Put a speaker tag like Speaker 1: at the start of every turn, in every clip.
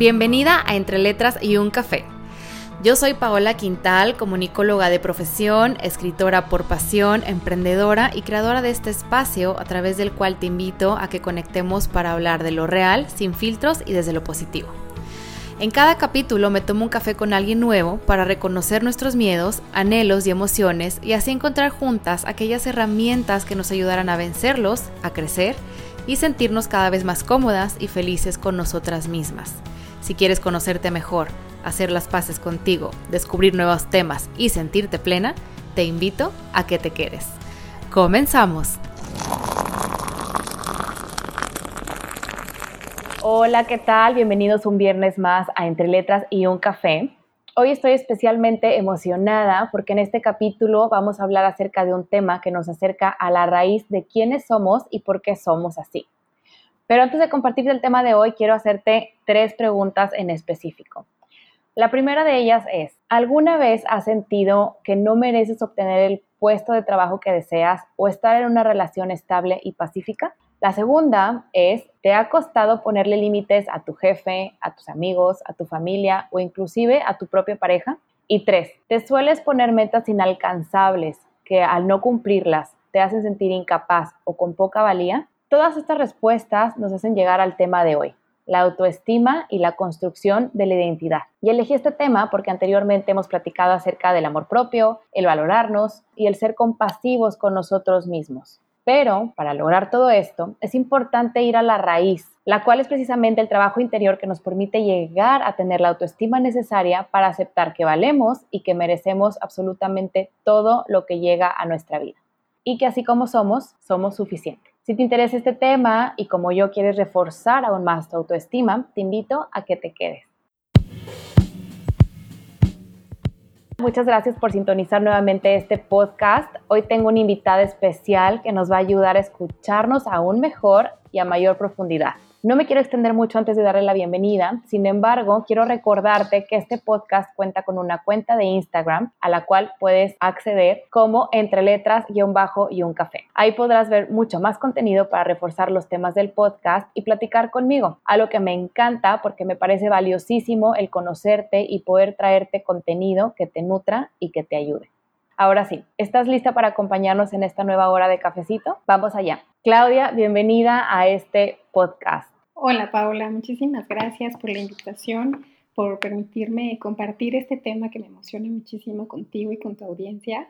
Speaker 1: Bienvenida a Entre Letras y un Café. Yo soy Paola Quintal, comunicóloga de profesión, escritora por pasión, emprendedora y creadora de este espacio a través del cual te invito a que conectemos para hablar de lo real, sin filtros y desde lo positivo. En cada capítulo me tomo un café con alguien nuevo para reconocer nuestros miedos, anhelos y emociones y así encontrar juntas aquellas herramientas que nos ayudarán a vencerlos, a crecer y sentirnos cada vez más cómodas y felices con nosotras mismas. Si quieres conocerte mejor, hacer las paces contigo, descubrir nuevos temas y sentirte plena, te invito a que te quedes. Comenzamos. Hola, ¿qué tal? Bienvenidos un viernes más a Entre Letras y un Café. Hoy estoy especialmente emocionada porque en este capítulo vamos a hablar acerca de un tema que nos acerca a la raíz de quiénes somos y por qué somos así. Pero antes de compartir el tema de hoy, quiero hacerte tres preguntas en específico. La primera de ellas es, ¿alguna vez has sentido que no mereces obtener el puesto de trabajo que deseas o estar en una relación estable y pacífica? La segunda es, ¿te ha costado ponerle límites a tu jefe, a tus amigos, a tu familia o inclusive a tu propia pareja? Y tres, ¿te sueles poner metas inalcanzables que al no cumplirlas te hacen sentir incapaz o con poca valía? Todas estas respuestas nos hacen llegar al tema de hoy, la autoestima y la construcción de la identidad. Y elegí este tema porque anteriormente hemos platicado acerca del amor propio, el valorarnos y el ser compasivos con nosotros mismos. Pero para lograr todo esto es importante ir a la raíz, la cual es precisamente el trabajo interior que nos permite llegar a tener la autoestima necesaria para aceptar que valemos y que merecemos absolutamente todo lo que llega a nuestra vida. Y que así como somos, somos suficientes. Si te interesa este tema y como yo quieres reforzar aún más tu autoestima, te invito a que te quedes. Muchas gracias por sintonizar nuevamente este podcast. Hoy tengo una invitada especial que nos va a ayudar a escucharnos aún mejor y a mayor profundidad. No me quiero extender mucho antes de darle la bienvenida, sin embargo, quiero recordarte que este podcast cuenta con una cuenta de Instagram a la cual puedes acceder como entre letras y bajo y un café. Ahí podrás ver mucho más contenido para reforzar los temas del podcast y platicar conmigo, algo que me encanta porque me parece valiosísimo el conocerte y poder traerte contenido que te nutra y que te ayude. Ahora sí, ¿estás lista para acompañarnos en esta nueva hora de cafecito? Vamos allá. Claudia, bienvenida a este podcast.
Speaker 2: Hola Paula, muchísimas gracias por la invitación, por permitirme compartir este tema que me emociona muchísimo contigo y con tu audiencia.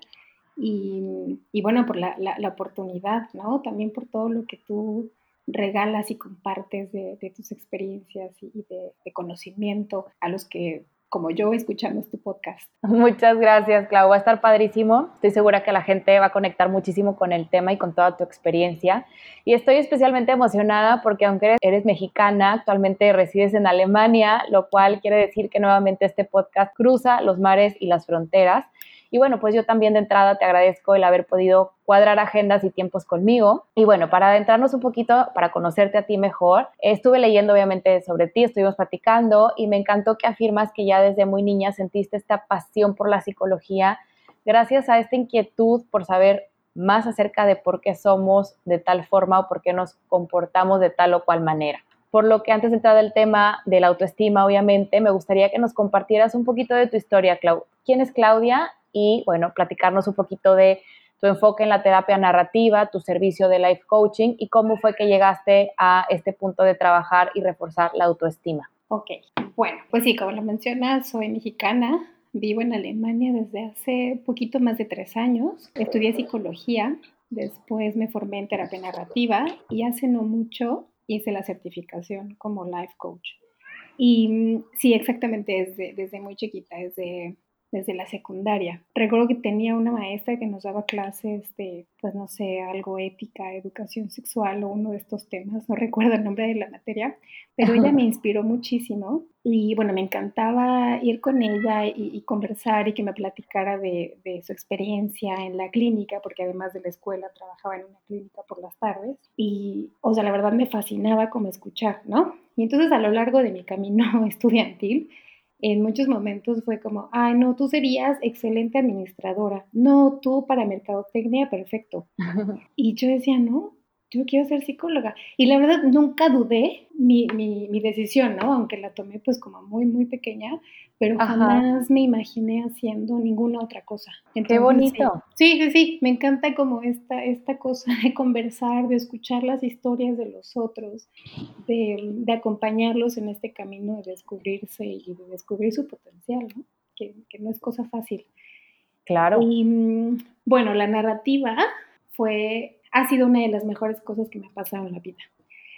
Speaker 2: Y, bueno, por la, oportunidad, ¿no? También por todo lo que tú regalas y compartes de, tus experiencias y de, conocimiento a los que como yo escuchando este podcast.
Speaker 1: Muchas gracias, Clau. Va a estar padrísimo. Estoy segura que la gente va a conectar muchísimo con el tema y con toda tu experiencia. Y estoy especialmente emocionada porque aunque eres, mexicana, actualmente resides en Alemania, lo cual quiere decir que nuevamente este podcast cruza los mares y las fronteras. Y bueno, pues yo también de entrada te agradezco el haber podido cuadrar agendas y tiempos conmigo. Y bueno, para adentrarnos un poquito, para conocerte a ti mejor, estuve leyendo obviamente sobre ti, estuvimos platicando y me encantó que afirmas que ya desde muy niña sentiste esta pasión por la psicología gracias a esta inquietud por saber más acerca de por qué somos de tal forma o por qué nos comportamos de tal o cual manera. Por lo que antes de entrar al tema de la autoestima, obviamente, me gustaría que nos compartieras un poquito de tu historia, Clau. ¿Quién es Claudia y, bueno, platicarnos un poquito de tu enfoque en la terapia narrativa, tu servicio de life coaching y cómo fue que llegaste a este punto de trabajar y reforzar la autoestima.
Speaker 2: Ok, bueno, pues sí, como lo mencionas, soy mexicana, vivo en Alemania desde hace poquito más de tres años, estudié psicología, después me formé en terapia narrativa y hace no mucho hice la certificación como life coach. Y mm, sí, exactamente desde, desde muy chiquita, desde desde la secundaria. Recuerdo que tenía una maestra que nos daba clases de, pues no sé, algo ética, educación sexual o uno de estos temas, no recuerdo el nombre de la materia, pero ella me inspiró muchísimo y bueno, me encantaba ir con ella y, conversar y que me platicara de, de, su experiencia en la clínica, porque además de la escuela trabajaba en una clínica por las tardes y, o sea, la verdad me fascinaba como escuchar, ¿no? Y entonces a lo largo de mi camino estudiantil, en muchos momentos fue como, ay, no, tú serías excelente administradora, no, tú para mercadotecnia, perfecto. y yo decía, no, yo quiero ser psicóloga. Y la verdad, nunca dudé mi, mi, mi decisión, ¿no? Aunque la tomé pues como muy, muy pequeña, pero jamás me imaginé haciendo ninguna otra cosa.
Speaker 1: Qué bonito.
Speaker 2: Sí, sí, sí, me encanta como esta, esta cosa de conversar, de escuchar las historias de los otros, de, de acompañarlos en este camino de descubrirse y de descubrir su potencial, ¿no? Que, que no es cosa fácil.
Speaker 1: Claro.
Speaker 2: Y mm, bueno, la narrativa fue, ha sido una de las mejores cosas que me ha pasado en la vida.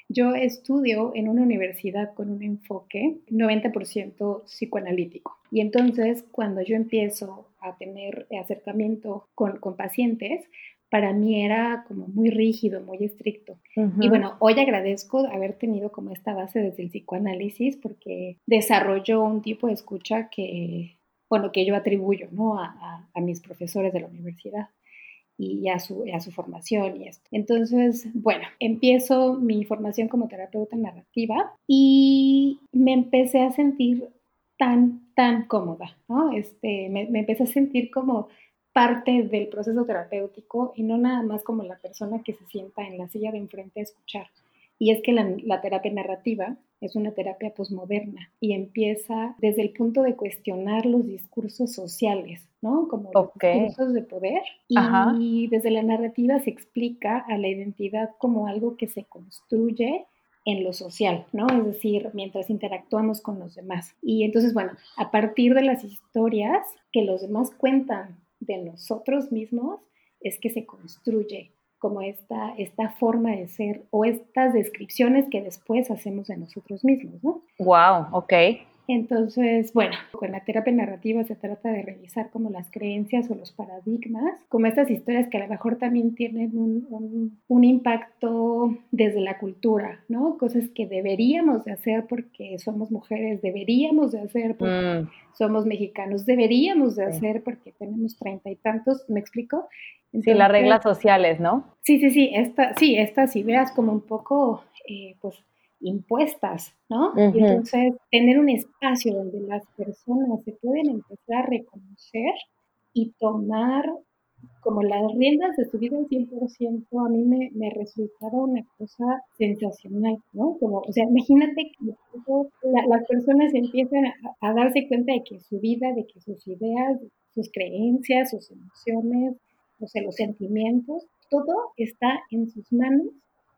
Speaker 2: Yo estudio en una universidad con un enfoque 90% psicoanalítico. Y entonces, cuando yo empiezo a tener acercamiento con, con pacientes, para mí era como muy rígido, muy estricto. Y bueno, hoy agradezco haber tenido como esta base desde el psicoanálisis porque desarrolló un tipo de escucha que, bueno, que yo atribuyo ¿no? a, a mis profesores de la universidad y a su, a su formación y esto. Entonces, bueno, empiezo mi formación como terapeuta narrativa y me empecé a sentir tan, tan cómoda, ¿no? Este, me, me empecé a sentir como parte del proceso terapéutico y no nada más como la persona que se sienta en la silla de enfrente a escuchar. Y es que la, terapia narrativa es una terapia posmoderna y empieza desde el punto de cuestionar los discursos sociales, ¿no? Como los discursos de poder. Y, desde la narrativa se explica a la identidad como algo que se construye en lo social, ¿no? Es decir, mientras interactuamos con los demás. Y entonces, bueno, a partir de las historias que los demás cuentan de nosotros mismos, es que se construye como esta, esta forma de ser o estas descripciones que después hacemos de nosotros mismos, ¿no?
Speaker 1: Wow, ok.
Speaker 2: Entonces, bueno, con la terapia narrativa se trata de revisar como las creencias o los paradigmas, como estas historias que a lo mejor también tienen un, un, impacto desde la cultura, ¿no? Cosas que deberíamos de hacer porque somos mujeres, deberíamos de hacer porque mm. somos mexicanos, deberíamos de hacer porque tenemos treinta y tantos, ¿me explico?
Speaker 1: Sí, las reglas sociales, ¿no?
Speaker 2: Sí, sí, sí, esta, sí, estas ideas como un poco, eh, pues, impuestas, ¿no? Entonces, tener un espacio donde las personas se pueden empezar a reconocer y tomar como las riendas de su vida al 100%, a mí me, me resultaba una cosa sensacional, ¿no? Como, o sea, imagínate que las personas empiezan a, a, darse cuenta de que su vida, de que sus ideas, sus creencias, sus emociones, o sea, los sentimientos, todo está en sus manos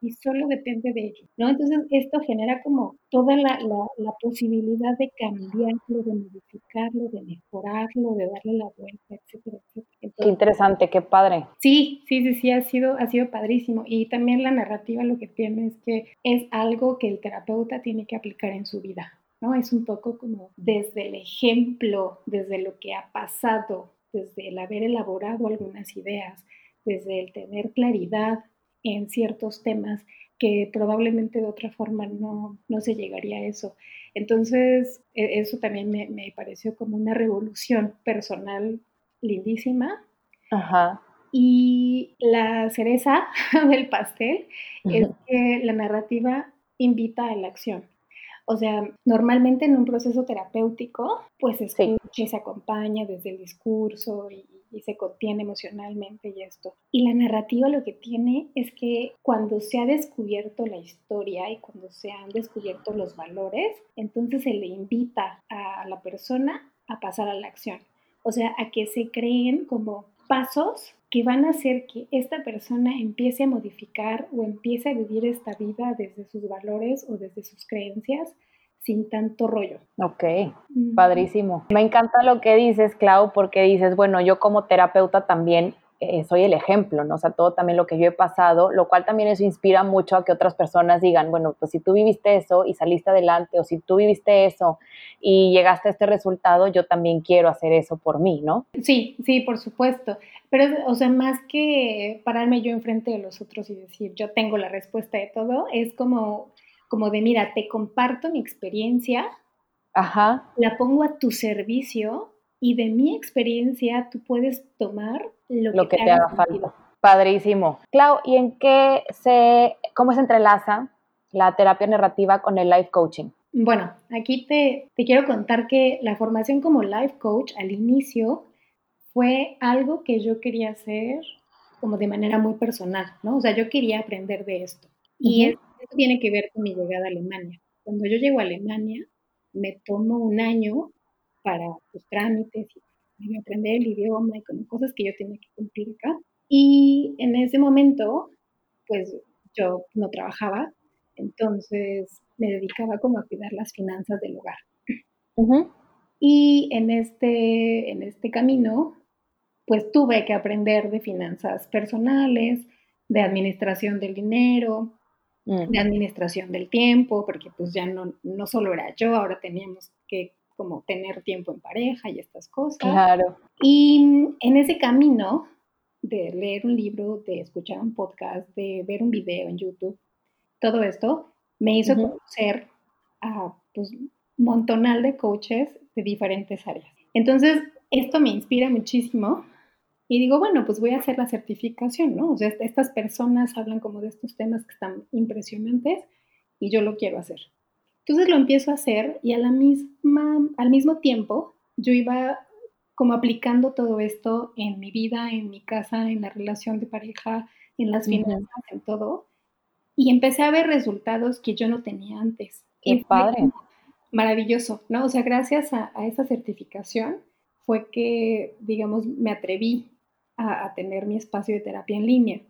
Speaker 2: y solo depende de ellos, ¿no? Entonces esto genera como toda la, la, posibilidad de cambiarlo, de modificarlo, de mejorarlo, de darle la vuelta, etcétera, etcétera.
Speaker 1: qué interesante, qué padre.
Speaker 2: Sí, sí, sí, sí, ha sido, ha sido padrísimo. Y también la narrativa lo que tiene es que es algo que el terapeuta tiene que aplicar en su vida, ¿no? Es un poco como desde el ejemplo, desde lo que ha pasado, desde el haber elaborado algunas ideas, desde el tener claridad en ciertos temas que probablemente de otra forma no, se llegaría a eso. Entonces, e, eso también me, pareció como una revolución personal lindísima.
Speaker 1: Ajá.
Speaker 2: Y la cereza del pastel es que la narrativa invita a la acción. O sea, normalmente en un proceso terapéutico, pues se escucha y se acompaña desde el discurso y, se contiene emocionalmente y esto. Y la narrativa lo que tiene es que cuando se ha descubierto la historia y cuando se han descubierto los valores, entonces se le invita a la persona a pasar a la acción. O sea, a que se creen como pasos que van a hacer que esta persona empiece a modificar o empiece a vivir esta vida desde sus valores o desde sus creencias sin tanto rollo.
Speaker 1: Ok, padrísimo. Me encanta lo que dices, Clau, porque dices, bueno, yo como terapeuta también eh, soy el ejemplo, ¿no? O sea, todo también lo que yo he pasado, lo cual también eso inspira mucho a que otras personas digan, bueno, pues si tú viviste eso y saliste adelante, o si tú viviste eso y llegaste a este resultado, yo también quiero hacer eso por mí, ¿no?
Speaker 2: Sí, sí, por supuesto. Pero, o sea, más que pararme yo enfrente de los otros y decir, yo tengo la respuesta de todo, es como, como de, mira, te comparto mi experiencia,
Speaker 1: Ajá.
Speaker 2: la pongo a tu servicio y de mi experiencia tú puedes tomar lo, que, te, haga falta.
Speaker 1: Padrísimo. Clau, ¿y en qué se, cómo se entrelaza la terapia narrativa con el life coaching?
Speaker 2: Bueno, aquí te, te quiero contar que la formación como life coach al inicio fue algo que yo quería hacer como de manera muy personal, ¿no? O sea, yo quería aprender de esto. Y esto tiene que ver con mi llegada a Alemania. Cuando yo llego a Alemania, me tomo un año para los trámites y aprender el idioma y como cosas que yo tenía que cumplir acá. Y en ese momento, pues yo no trabajaba, entonces me dedicaba como a cuidar las finanzas del hogar. Y en este, en este camino, pues tuve que aprender de finanzas personales, de administración del dinero, de administración del tiempo, porque pues ya no, no solo era yo, ahora teníamos que como tener tiempo en pareja y estas cosas.
Speaker 1: Claro.
Speaker 2: Y en ese camino de leer un libro, de escuchar un podcast, de ver un video en YouTube, todo esto me hizo conocer a pues, un montonal de coaches de diferentes áreas. Entonces, esto me inspira muchísimo y digo, bueno, pues voy a hacer la certificación, ¿no? O sea, estas personas hablan como de estos temas que están impresionantes y yo lo quiero hacer. Entonces lo empiezo a hacer y a la misma, al mismo tiempo yo iba como aplicando todo esto en mi vida, en mi casa, en la relación de pareja, en las finanzas, en todo. Y empecé a ver resultados que yo no tenía antes.
Speaker 1: Qué padre.
Speaker 2: Maravilloso, ¿no? O sea, gracias a, a esa certificación fue que, digamos, me atreví a, tener mi espacio de terapia en línea,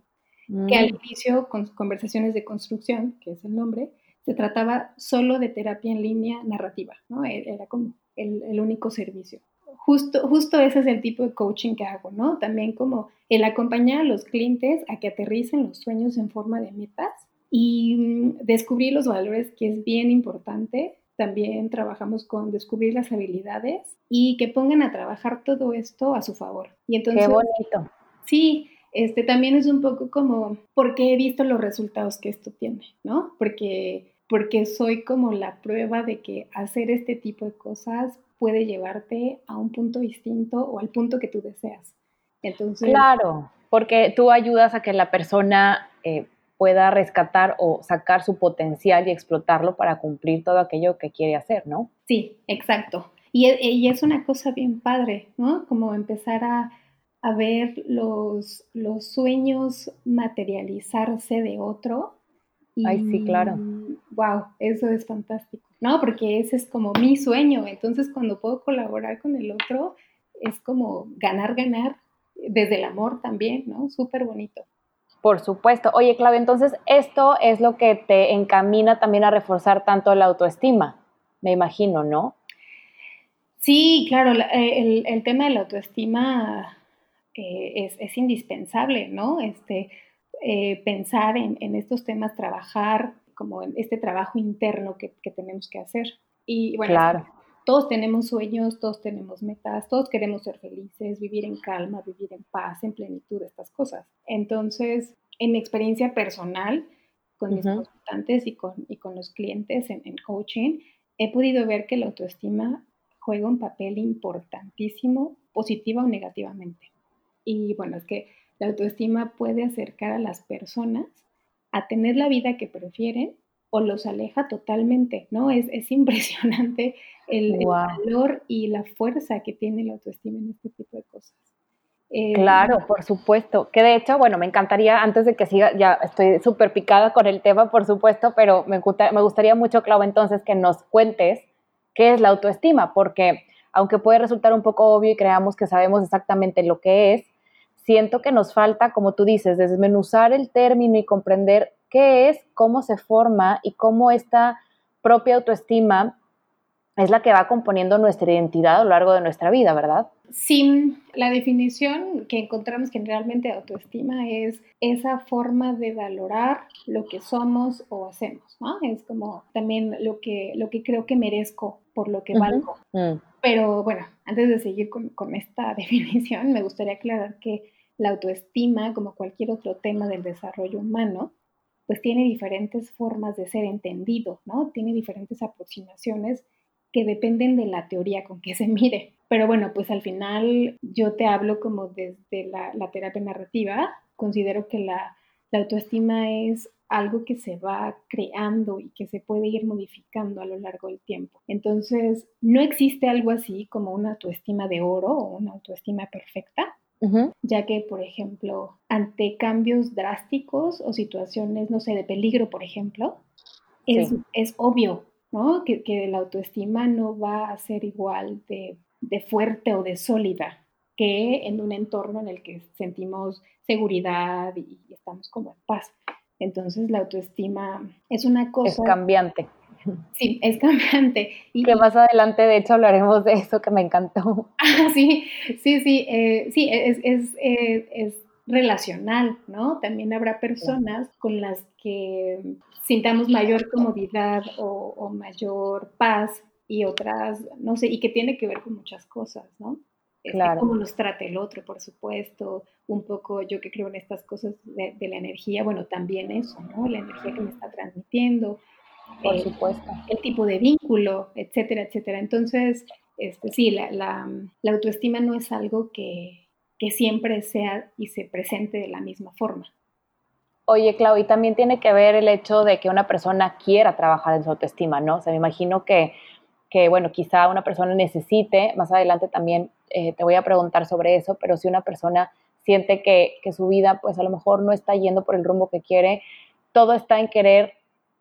Speaker 2: que al mm. inicio, con conversaciones de construcción, que es el nombre, se trataba solo de terapia en línea narrativa, ¿no? E, era como el, el, único servicio. Justo, justo ese es el tipo de coaching que hago, ¿no? También como el acompañar a los clientes a que aterricen los sueños en forma de metas y mm, descubrir los valores, que es bien importante, también trabajamos con descubrir las habilidades y que pongan a trabajar todo esto a su favor. Y entonces,
Speaker 1: Qué bonito.
Speaker 2: Sí, este también es un poco como porque he visto los resultados que esto tiene, ¿no? Porque porque soy como la prueba de que hacer este tipo de cosas puede llevarte a un punto distinto o al punto que tú deseas. Entonces,
Speaker 1: claro, porque tú ayudas a que la persona eh, pueda rescatar o sacar su potencial y explotarlo para cumplir todo aquello que quiere hacer, ¿no?
Speaker 2: Sí, exacto. Y, e, es una cosa bien padre, ¿no? Como empezar a, ver los, los sueños materializarse de otro.
Speaker 1: Ay, sí, claro.
Speaker 2: Wow, eso es fantástico, ¿no? Porque ese es como mi sueño. Entonces, cuando puedo colaborar con el otro, es como ganar, ganar, desde el amor también, ¿no? Súper bonito.
Speaker 1: Por supuesto. Oye, Claudia, entonces esto es lo que te encamina también a reforzar tanto la autoestima, me imagino, ¿no?
Speaker 2: Sí, claro, eh, el, tema de la autoestima eh, es, indispensable, ¿no? Este, eh, pensar en, estos temas, trabajar como en este trabajo interno que, tenemos que hacer. Y bueno,
Speaker 1: claro.
Speaker 2: todos tenemos sueños, todos tenemos metas, todos queremos ser felices, vivir en calma, vivir en paz, en plenitud, estas cosas. Entonces, en mi experiencia personal con mis consultantes y con, y con los clientes en, en coaching, he podido ver que la autoestima juega un papel importantísimo, positiva o negativamente. Y bueno, es que la autoestima puede acercar a las personas a tener la vida que prefieren o los aleja totalmente, ¿no? Es, es impresionante el, valor y la fuerza que tiene la autoestima en este tipo de cosas.
Speaker 1: Eh, claro, por supuesto. Que de hecho, bueno, me encantaría, antes de que siga, ya estoy súper picada con el tema, por supuesto, pero me, me gustaría mucho, Clau, entonces que nos cuentes qué es la autoestima, porque aunque puede resultar un poco obvio y creamos que sabemos exactamente lo que es, siento que nos falta, como tú dices, desmenuzar el término y comprender qué es, cómo se forma y cómo esta propia autoestima es la que va componiendo nuestra identidad a lo largo de nuestra vida, ¿verdad?
Speaker 2: Sí, la definición que encontramos generalmente de autoestima es esa forma de valorar lo que somos o hacemos, ¿no? Es como también lo que, lo que creo que merezco por lo que valgo. Mm. Pero bueno, antes de seguir con, esta definición, me gustaría aclarar que la autoestima, como cualquier otro tema del desarrollo humano, pues tiene diferentes formas de ser entendido, ¿no? Tiene diferentes aproximaciones que dependen de la teoría con que se mire. Pero bueno, pues al final yo te hablo como desde la, terapia narrativa. Considero que la, autoestima es algo que se va creando y que se puede ir modificando a lo largo del tiempo. Entonces, no existe algo así como una autoestima de oro o una autoestima perfecta. ya que, por ejemplo, ante cambios drásticos o situaciones, no sé, de peligro, por ejemplo, es, es obvio, ¿no? Que, que, la autoestima no va a ser igual de, de fuerte o de sólida que en un entorno en el que sentimos seguridad y estamos como en paz. Entonces la autoestima es una cosa...
Speaker 1: Es cambiante.
Speaker 2: Sí, es cambiante.
Speaker 1: Y, que más adelante, de hecho, hablaremos de eso que me encantó.
Speaker 2: Ah, sí, sí, sí, eh, sí, es, es, eh, es, relacional, ¿no? También habrá personas con las que sintamos mayor comodidad o, o mayor paz y otras, no sé, y que tiene que ver con muchas cosas, ¿no? Claro. cómo nos trata el otro, por supuesto, un poco yo que creo en estas cosas de, la energía, bueno, también eso, ¿no? La energía que me está transmitiendo,
Speaker 1: por supuesto.
Speaker 2: El tipo de vínculo, etcétera, etcétera. Entonces, este, sí, la, la, la autoestima no es algo que, que siempre sea y se presente de la misma forma.
Speaker 1: Oye, Clau, y también tiene que ver el hecho de que una persona quiera trabajar en su autoestima, ¿no? O sea, me imagino que que, bueno, quizá una persona necesite, más adelante también eh, te voy a preguntar sobre eso, pero si una persona siente que, que, su vida, pues a lo mejor no está yendo por el rumbo que quiere, todo está en querer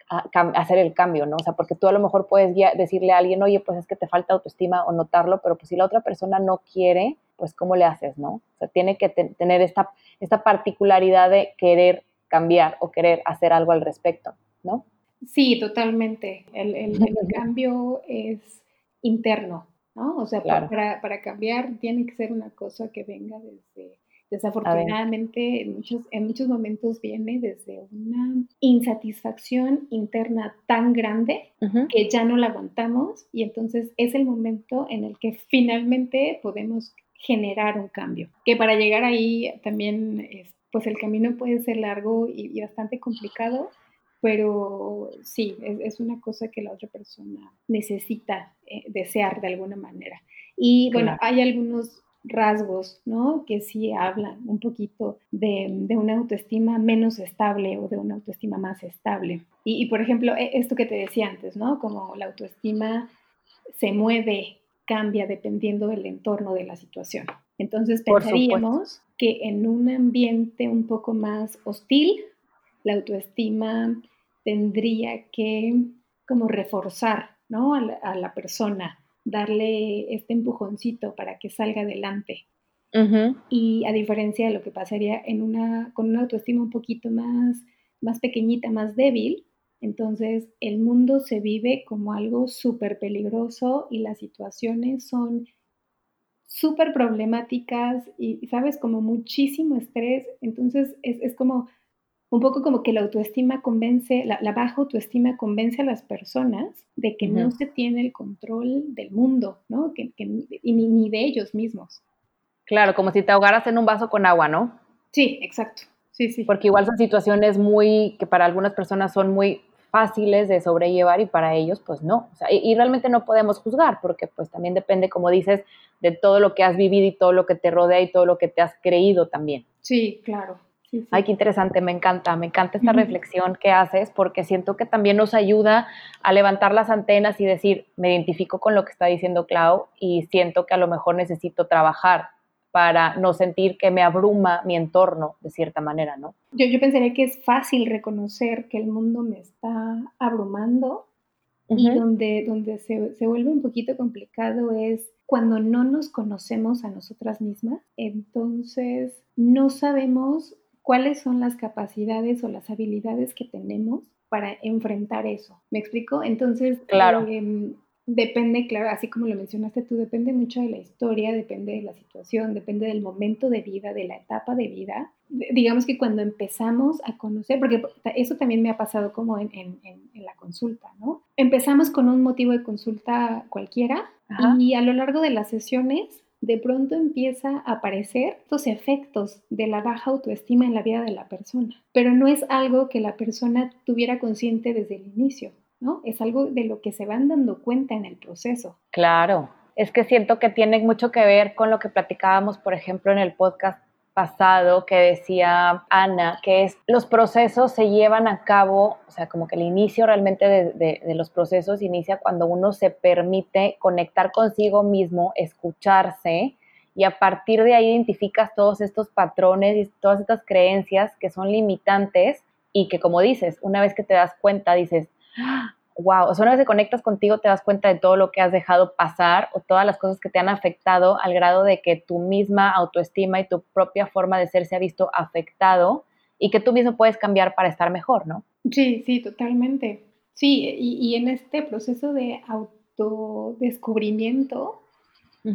Speaker 1: hacer el cambio, ¿no? O sea, porque tú a lo mejor puedes decirle a alguien, oye, pues es que te falta autoestima o notarlo, pero pues si la otra persona no quiere, pues ¿cómo le haces, no? O sea, tiene que tener esta, esta particularidad de querer cambiar o querer hacer algo al respecto, ¿no?
Speaker 2: Sí, totalmente. El, el, cambio es interno, ¿no? O sea, para, para, cambiar tiene que ser una cosa que venga desde, desafortunadamente, en muchos, en muchos momentos viene desde una insatisfacción interna tan grande que ya no la aguantamos y entonces es el momento en el que finalmente podemos generar un cambio. Que para llegar ahí también, pues el camino puede ser largo y bastante complicado, pero sí, es, una cosa que la otra persona necesita eh, desear de alguna manera. Y bueno, hay algunos rasgos, ¿no? Que sí hablan un poquito de, una autoestima menos estable o de una autoestima más estable. Y, por ejemplo, e, esto que te decía antes, ¿no? Como la autoestima se mueve, cambia dependiendo del entorno de la situación. Entonces pensaríamos que en un ambiente un poco más hostil, la autoestima tendría que como reforzar ¿no? a, la, persona, darle este empujoncito para que salga adelante. Y a diferencia de lo que pasaría en una, con una autoestima un poquito más, más pequeñita, más débil, entonces el mundo se vive como algo súper peligroso y las situaciones son súper problemáticas y, sabes, como muchísimo estrés. Entonces es, es como un poco como que la autoestima convence, la, baja autoestima convence a las personas de que no se tiene el control del mundo, ¿no? Que, y ni, de ellos mismos.
Speaker 1: Claro, como si te ahogaras en un vaso con agua, ¿no?
Speaker 2: Sí, exacto. Sí, sí.
Speaker 1: Porque igual son situaciones muy, que para algunas personas son muy fáciles de sobrellevar y para ellos pues no. O sea, y, y, realmente no podemos juzgar porque pues también depende, como dices, de todo lo que has vivido y todo lo que te rodea y todo lo que te has creído también.
Speaker 2: Sí, claro.
Speaker 1: Ay, qué interesante, me encanta, me encanta esta reflexión que haces porque siento que también nos ayuda a levantar las antenas y decir, me identifico con lo que está diciendo Clau y siento que a lo mejor necesito trabajar para no sentir que me abruma mi entorno de cierta manera, ¿no?
Speaker 2: Yo, yo pensaría que es fácil reconocer que el mundo me está abrumando y donde, donde se, se vuelve un poquito complicado es cuando no nos conocemos a nosotras mismas, entonces no sabemos cuáles son las capacidades o las habilidades que tenemos para enfrentar eso. ¿Me explico? Entonces,
Speaker 1: claro.
Speaker 2: Em, depende, claro, así como lo mencionaste tú, depende mucho de la historia, depende de la situación, depende del momento de vida, de la etapa de vida. Digamos que cuando empezamos a conocer, porque eso también me ha pasado como en, la consulta, ¿no? Empezamos con un motivo de consulta cualquiera y a lo largo de las sesiones de pronto empieza a aparecer estos efectos de la baja autoestima en la vida de la persona. Pero no es algo que la persona tuviera consciente desde el inicio, ¿no? Es algo de lo que se van dando cuenta en el proceso.
Speaker 1: Claro, es que siento que tiene mucho que ver con lo que platicábamos, por ejemplo, en el podcast pasado que decía Ana, que es los procesos se llevan a cabo, o sea, como que el inicio realmente de, de, los procesos inicia cuando uno se permite conectar consigo mismo, escucharse y a partir de ahí identificas todos estos patrones y todas estas creencias que son limitantes y que como dices, una vez que te das cuenta, dices, wow, o sea, una vez que conectas contigo te das cuenta de todo lo que has dejado pasar o todas las cosas que te han afectado al grado de que tu misma autoestima y tu propia forma de ser se ha visto afectado y que tú mismo puedes cambiar para estar mejor, ¿no?
Speaker 2: Sí, sí, totalmente. Sí, y, en este proceso de autodescubrimiento,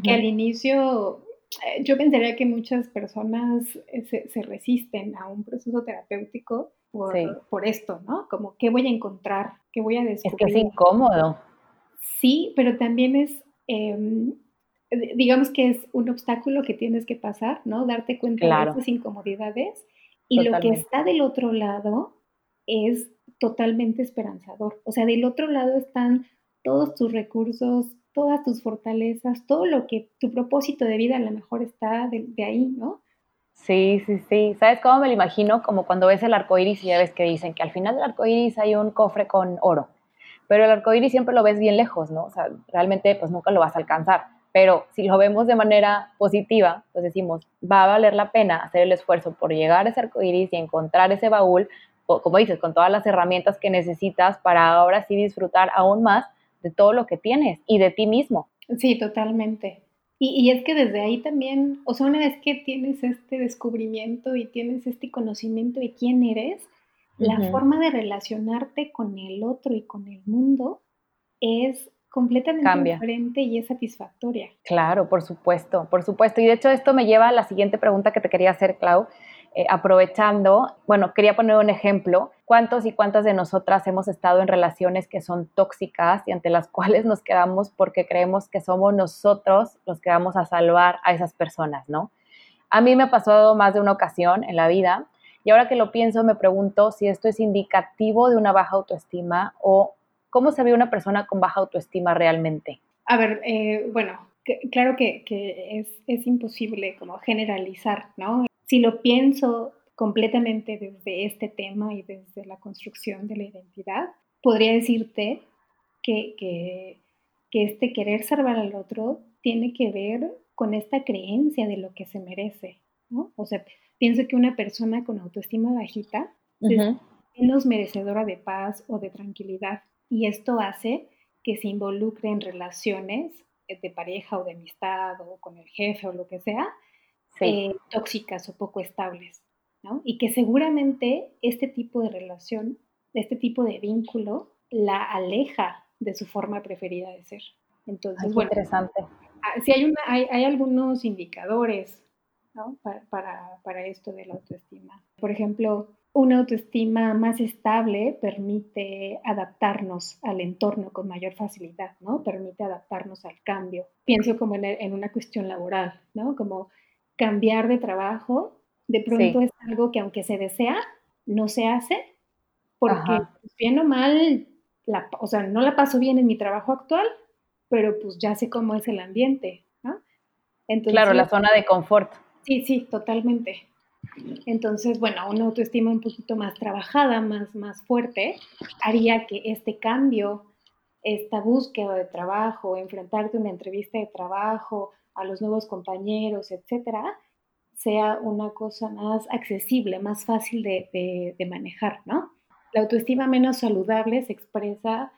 Speaker 2: que al inicio eh, yo pensaría que muchas personas eh, se, se resisten a un proceso terapéutico por, esto, ¿no? Como, ¿qué voy a encontrar? ¿Qué voy a descubrir?
Speaker 1: Es que es incómodo.
Speaker 2: Sí, pero también es, em, digamos que es un obstáculo que tienes que pasar, ¿no? Darte cuenta de esas incomodidades. Y lo que está del otro lado es totalmente esperanzador. O sea, del otro lado están todos tus recursos, todas tus fortalezas, todo lo que tu propósito de vida a lo mejor está de, de ahí, ¿no?
Speaker 1: Sí, sí, sí. ¿Sabes cómo me lo imagino? Como cuando ves el arco iris y ya ves que dicen que al final del arco iris hay un cofre con oro. Pero el arco iris siempre lo ves bien lejos, ¿no? O sea, realmente pues nunca lo vas a alcanzar. Pero si lo vemos de manera positiva, pues decimos, va a valer la pena hacer el esfuerzo por llegar a ese arco iris y encontrar ese baúl, como dices, con todas las herramientas que necesitas para ahora sí disfrutar aún más de todo lo que tienes y de ti mismo.
Speaker 2: Sí, totalmente. Y, es que desde ahí también, o sea, una vez que tienes este descubrimiento y tienes este conocimiento de quién eres, la forma de relacionarte con el otro y con el mundo es completamente diferente y es satisfactoria.
Speaker 1: Claro, por supuesto, por supuesto. Y de hecho esto me lleva a la siguiente pregunta que te quería hacer, Clau. Eh, aprovechando, bueno, quería poner un ejemplo. ¿Cuántos y cuántas de nosotras hemos estado en relaciones que son tóxicas y ante las cuales nos quedamos porque creemos que somos nosotros los que vamos a salvar a esas personas, ¿no? A mí me ha pasado más de una ocasión en la vida y ahora que lo pienso me pregunto si esto es indicativo de una baja autoestima o cómo se ve una persona con baja autoestima realmente.
Speaker 2: A ver, eh, bueno, claro que, es, es, imposible como generalizar, ¿no? Si lo pienso completamente desde este tema y desde la construcción de la identidad, podría decirte que, este querer salvar al otro tiene que ver con esta creencia de lo que se merece, ¿no? O sea, pienso que una persona con autoestima bajita es menos merecedora de paz o de tranquilidad y esto hace que se involucre en relaciones de pareja o de amistad o con el jefe o lo que sea, eh, tóxicas o poco estables, ¿no? Y que seguramente este tipo de relación, este tipo de vínculo, la aleja de su forma preferida de ser. Entonces,
Speaker 1: bueno, interesante.
Speaker 2: Ah, sí hay, una, hay, hay algunos indicadores ¿no? para, para, para esto de la autoestima. Por ejemplo, una autoestima más estable permite adaptarnos al entorno con mayor facilidad, ¿no? Permite adaptarnos al cambio. Pienso como en, en una cuestión laboral, ¿no? Como cambiar de trabajo, de pronto es algo que aunque se desea, no se hace, porque pues, bien o mal, la, o sea, no la paso bien en mi trabajo actual, pero pues ya sé cómo es el ambiente, ¿no?
Speaker 1: Entonces, claro, la zona de confort.
Speaker 2: Sí, sí, totalmente. Entonces, bueno, una autoestima un poquito más trabajada, más, más fuerte, haría que este cambio, esta búsqueda de trabajo, enfrentarte a una entrevista de trabajo, a los nuevos compañeros, etcétera, sea una cosa más accesible, más fácil de, manejar, ¿no? La autoestima menos saludable se expresa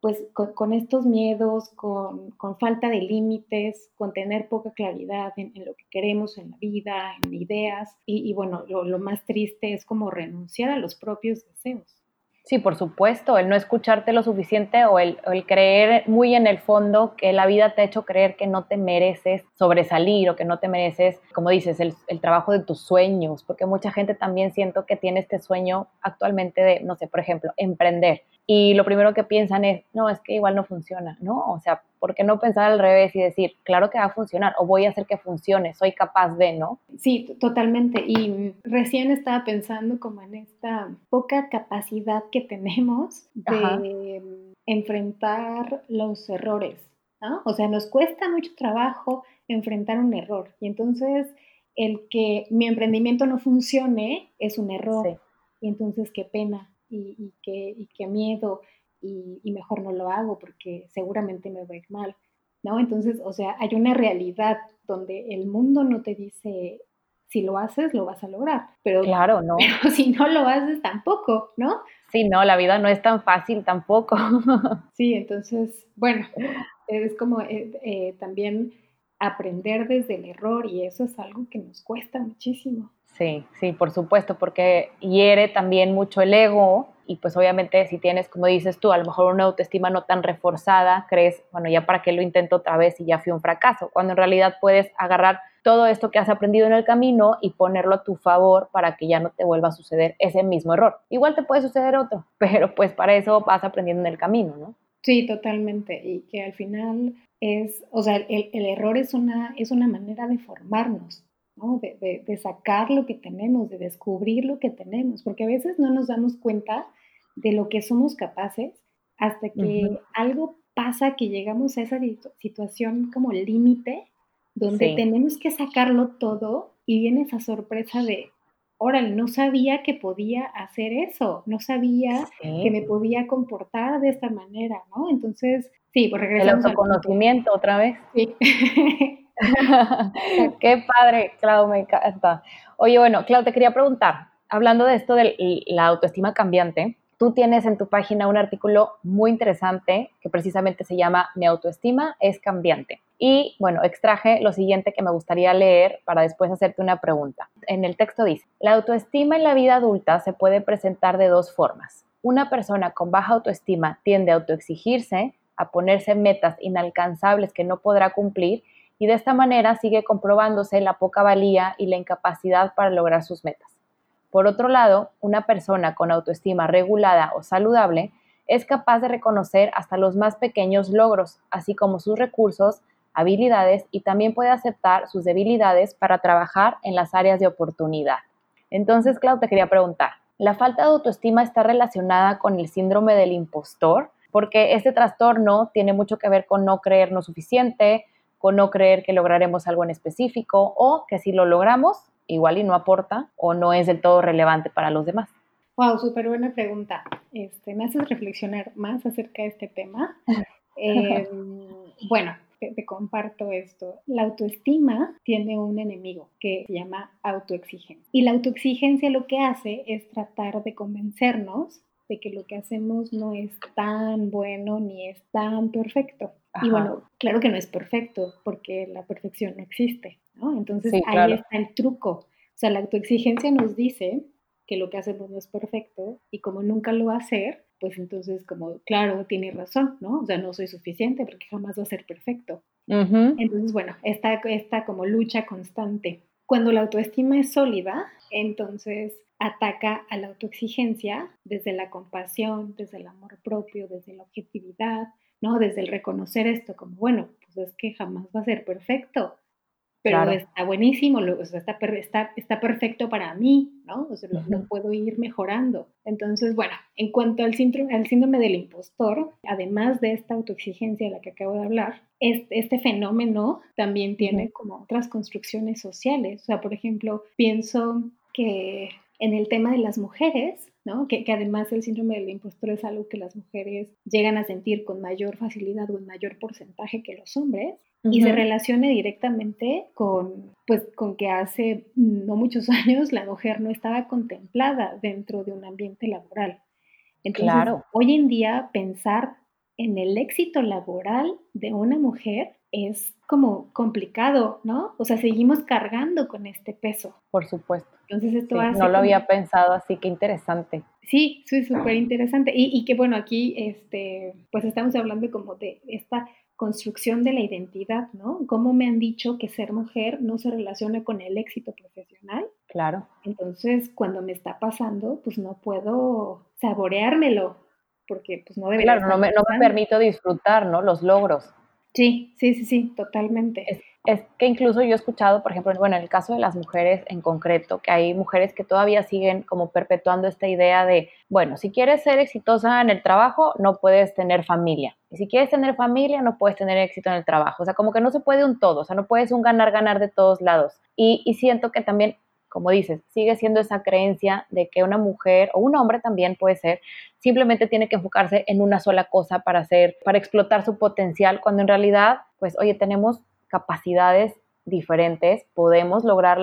Speaker 2: pues con, estos miedos, con, falta de límites, con tener poca claridad en, lo que queremos en la vida, en ideas, y, bueno, lo, más triste es como renunciar a los propios deseos.
Speaker 1: Sí, por supuesto, el no escucharte lo suficiente o el, el, creer muy en el fondo que la vida te ha hecho creer que no te mereces sobresalir o que no te mereces, como dices, el, el, trabajo de tus sueños, porque mucha gente también siento que tiene este sueño actualmente de, no sé, por ejemplo, emprender y lo primero que piensan es, no, es que igual no funciona, ¿no? O sea, ¿por qué no pensar al revés y decir, claro que va a funcionar o voy a hacer que funcione, soy capaz de, ¿no?
Speaker 2: Sí, totalmente. Y recién estaba pensando como en esta poca capacidad que tenemos de enfrentar los errores, ¿no? O sea, nos cuesta mucho trabajo enfrentar un error y entonces el que mi emprendimiento no funcione es un error. Y entonces qué pena y, qué, y qué miedo y, mejor no lo hago porque seguramente me va a ir mal. ¿no? Entonces, o sea, hay una realidad donde el mundo no te dice si lo haces, lo vas a lograr. Pero,
Speaker 1: claro, no.
Speaker 2: Pero si no lo haces, tampoco, ¿no?
Speaker 1: Sí, no, la vida no es tan fácil tampoco.
Speaker 2: sí, entonces, bueno, es como eh, eh, también aprender desde el error y eso es algo que nos cuesta muchísimo.
Speaker 1: Sí, sí, por supuesto, porque hiere también mucho el ego y pues obviamente si tienes, como dices tú, a lo mejor una autoestima no tan reforzada, crees, bueno, ya para qué lo intento otra vez y ya fui un fracaso, cuando en realidad puedes agarrar todo esto que has aprendido en el camino y ponerlo a tu favor para que ya no te vuelva a suceder ese mismo error. Igual te puede suceder otro, pero pues para eso vas aprendiendo en el camino, ¿no?
Speaker 2: Sí, totalmente. Y que al final es, o sea, el, error es una, es una manera de formarnos, ¿no? De, de, sacar lo que tenemos, de descubrir lo que tenemos, porque a veces no nos damos cuenta de lo que somos capaces hasta que algo pasa que llegamos a esa situación como límite donde tenemos que sacarlo todo y viene esa sorpresa de, órale, no sabía que podía hacer eso, no sabía que me podía comportar de esta manera, ¿no? Entonces, sí, pues regresamos.
Speaker 1: El autoconocimiento otra vez. Sí. Qué padre, Clau, me encanta. Oye, bueno, Clau, te quería preguntar, hablando de esto de la autoestima cambiante, Tú tienes en tu página un artículo muy interesante que precisamente se llama Mi autoestima es cambiante. Y bueno, extraje lo siguiente que me gustaría leer para después hacerte una pregunta. En el texto dice, la autoestima en la vida adulta se puede presentar de dos formas. Una persona con baja autoestima tiende a autoexigirse, a ponerse metas inalcanzables que no podrá cumplir y de esta manera sigue comprobándose la poca valía y la incapacidad para lograr sus metas. Por otro lado, una persona con autoestima regulada o saludable es capaz de reconocer hasta los más pequeños logros, así como sus recursos, habilidades y también puede aceptar sus debilidades para trabajar en las áreas de oportunidad. Entonces, Clau, te quería preguntar, ¿la falta de autoestima está relacionada con el síndrome del impostor? Porque este trastorno tiene mucho que ver con no creernos suficiente, con no creer que lograremos algo en específico o que si lo logramos igual y no aporta o no es del todo relevante para los demás?
Speaker 2: Wow, súper buena pregunta. Este, me haces reflexionar más acerca de este tema. Em, bueno, te, comparto esto. La autoestima tiene un enemigo que se llama autoexigencia. Y la autoexigencia lo que hace es tratar de convencernos de que lo que hacemos no es tan bueno ni es tan perfecto. Y bueno, claro que no es perfecto porque la perfección no existe. Entonces ahí está el truco. O sea, la autoexigencia nos dice que lo que hacemos no es perfecto y como nunca lo va a hacer, pues entonces como, claro, tiene razón, ¿no? O sea, no soy suficiente porque jamás va a ser perfecto. Entonces, bueno, está esta como lucha constante. Cuando la autoestima es sólida, entonces ataca a la autoexigencia desde la compasión, desde el amor propio, desde la objetividad, ¿no? Desde el reconocer esto como, bueno, pues es que jamás va a ser perfecto, pero está buenísimo, o sea, está, está, está, perfecto para mí, ¿no? O sea, lo, puedo ir mejorando. Entonces, bueno, en cuanto al síndrome, al síndrome del impostor, además de esta autoexigencia de la que acabo de hablar, este, este fenómeno también tiene como otras construcciones sociales. O sea, por ejemplo, pienso que en el tema de las mujeres, ¿no? Que, que, además el síndrome del impostor es algo que las mujeres llegan a sentir con mayor facilidad o en mayor porcentaje que los hombres y se relacione directamente con, pues, con que hace no muchos años la mujer no estaba contemplada dentro de un ambiente laboral. Entonces, claro. hoy en día pensar en el éxito laboral de una mujer es como complicado, ¿no? O sea, seguimos cargando con este peso.
Speaker 1: Por supuesto. Entonces esto No lo había pensado así, que interesante.
Speaker 2: Sí, sí, súper interesante. Y, y que bueno, aquí, este, pues estamos hablando como de esta construcción de la identidad, ¿no? ¿Cómo me han dicho que ser mujer no se relaciona con el éxito profesional?
Speaker 1: Claro.
Speaker 2: Entonces, cuando me está pasando, pues no puedo saboreármelo, porque pues no debería
Speaker 1: Claro, no me, no me permito disfrutar, ¿no? Los logros.
Speaker 2: Sí, sí, sí, sí, totalmente.
Speaker 1: Es, que incluso yo he escuchado, por ejemplo, bueno, en el caso de las mujeres en concreto, que hay mujeres que todavía siguen como perpetuando esta idea de, bueno, si quieres ser exitosa en el trabajo, no puedes tener familia. Y si quieres tener familia, no puedes tener éxito en el trabajo. O sea, como que no se puede un todo, o sea, no puedes un ganar-ganar de todos lados. Y, y siento que también como dices, sigue siendo esa creencia de que una mujer o un hombre también puede ser, simplemente tiene que enfocarse en una sola cosa para hacer, para explotar su potencial, cuando en realidad, pues, oye, tenemos capacidades diferentes, podemos lograr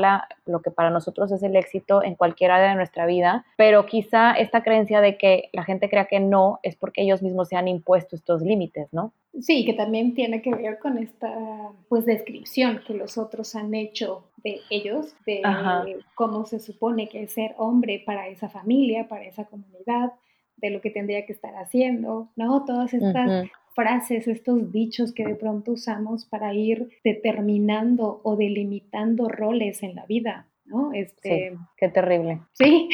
Speaker 1: lo que para nosotros es el éxito en cualquier área de nuestra vida, pero quizá esta creencia de que la gente crea que no es porque ellos mismos se han impuesto estos límites, ¿no?
Speaker 2: Sí, que también tiene que ver con esta pues descripción que los otros han hecho de ellos, de cómo se supone que es ser hombre para esa familia, para esa comunidad, de lo que tendría que estar haciendo, ¿no? Todas estas frases, estos dichos que de pronto usamos para ir determinando o delimitando roles en la vida, ¿no?
Speaker 1: Este, sí, qué terrible.
Speaker 2: Sí,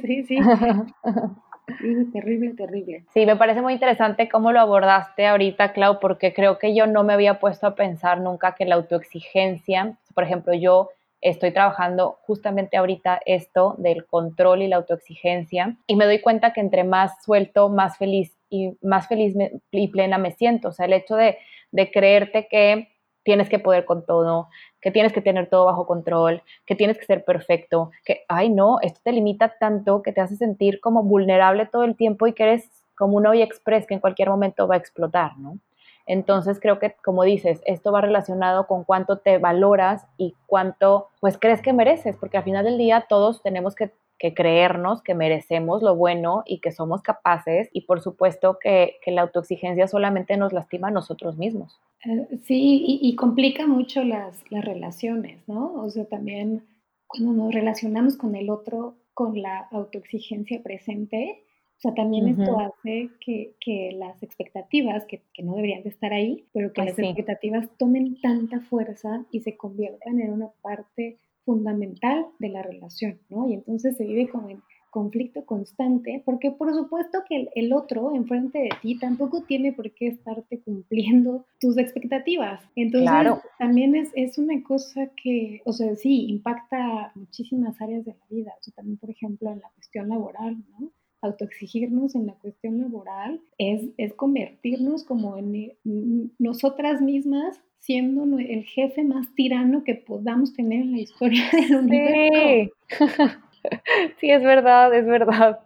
Speaker 2: sí, sí. terrible, terrible.
Speaker 1: Sí, me parece muy interesante cómo lo abordaste ahorita, Clau, porque creo que yo no me había puesto a pensar nunca que la autoexigencia, por ejemplo, yo estoy trabajando justamente ahorita esto del control y la autoexigencia y me doy cuenta que entre más suelto, más feliz y más feliz y plena me siento. O sea, el hecho de, de creerte que tienes que poder con todo, que tienes que tener todo bajo control, que tienes que ser perfecto, que, ay no, esto te limita tanto que te hace sentir como vulnerable todo el tiempo y que eres como un hoy express que en cualquier momento va a explotar, ¿no? Entonces creo que, como dices, esto va relacionado con cuánto te valoras y cuánto, pues, crees que mereces, porque al final del día todos tenemos que, creernos que merecemos lo bueno y que somos capaces y por supuesto que, la autoexigencia solamente nos lastima a nosotros mismos.
Speaker 2: Eh, sí, y, complica mucho las, las relaciones, ¿no? O sea, también cuando nos relacionamos con el otro con la autoexigencia presente, o sea, también esto hace que, que las expectativas, que, que, no deberían de estar ahí, pero que las expectativas tomen tanta fuerza y se conviertan en una parte fundamental de la relación, ¿no? Y entonces se vive como en conflicto constante, porque por supuesto que el, otro enfrente de ti tampoco tiene por qué estarte cumpliendo tus expectativas. Entonces, también es, es, una cosa que, o sea, sí, impacta muchísimas áreas de la vida, o sea, también, por ejemplo, en la cuestión laboral, ¿no? Autoexigirnos en la cuestión laboral es, es convertirnos como en, eh, nosotras mismas siendo el jefe más tirano que podamos tener en la historia del universo.
Speaker 1: Sí, es verdad, es verdad.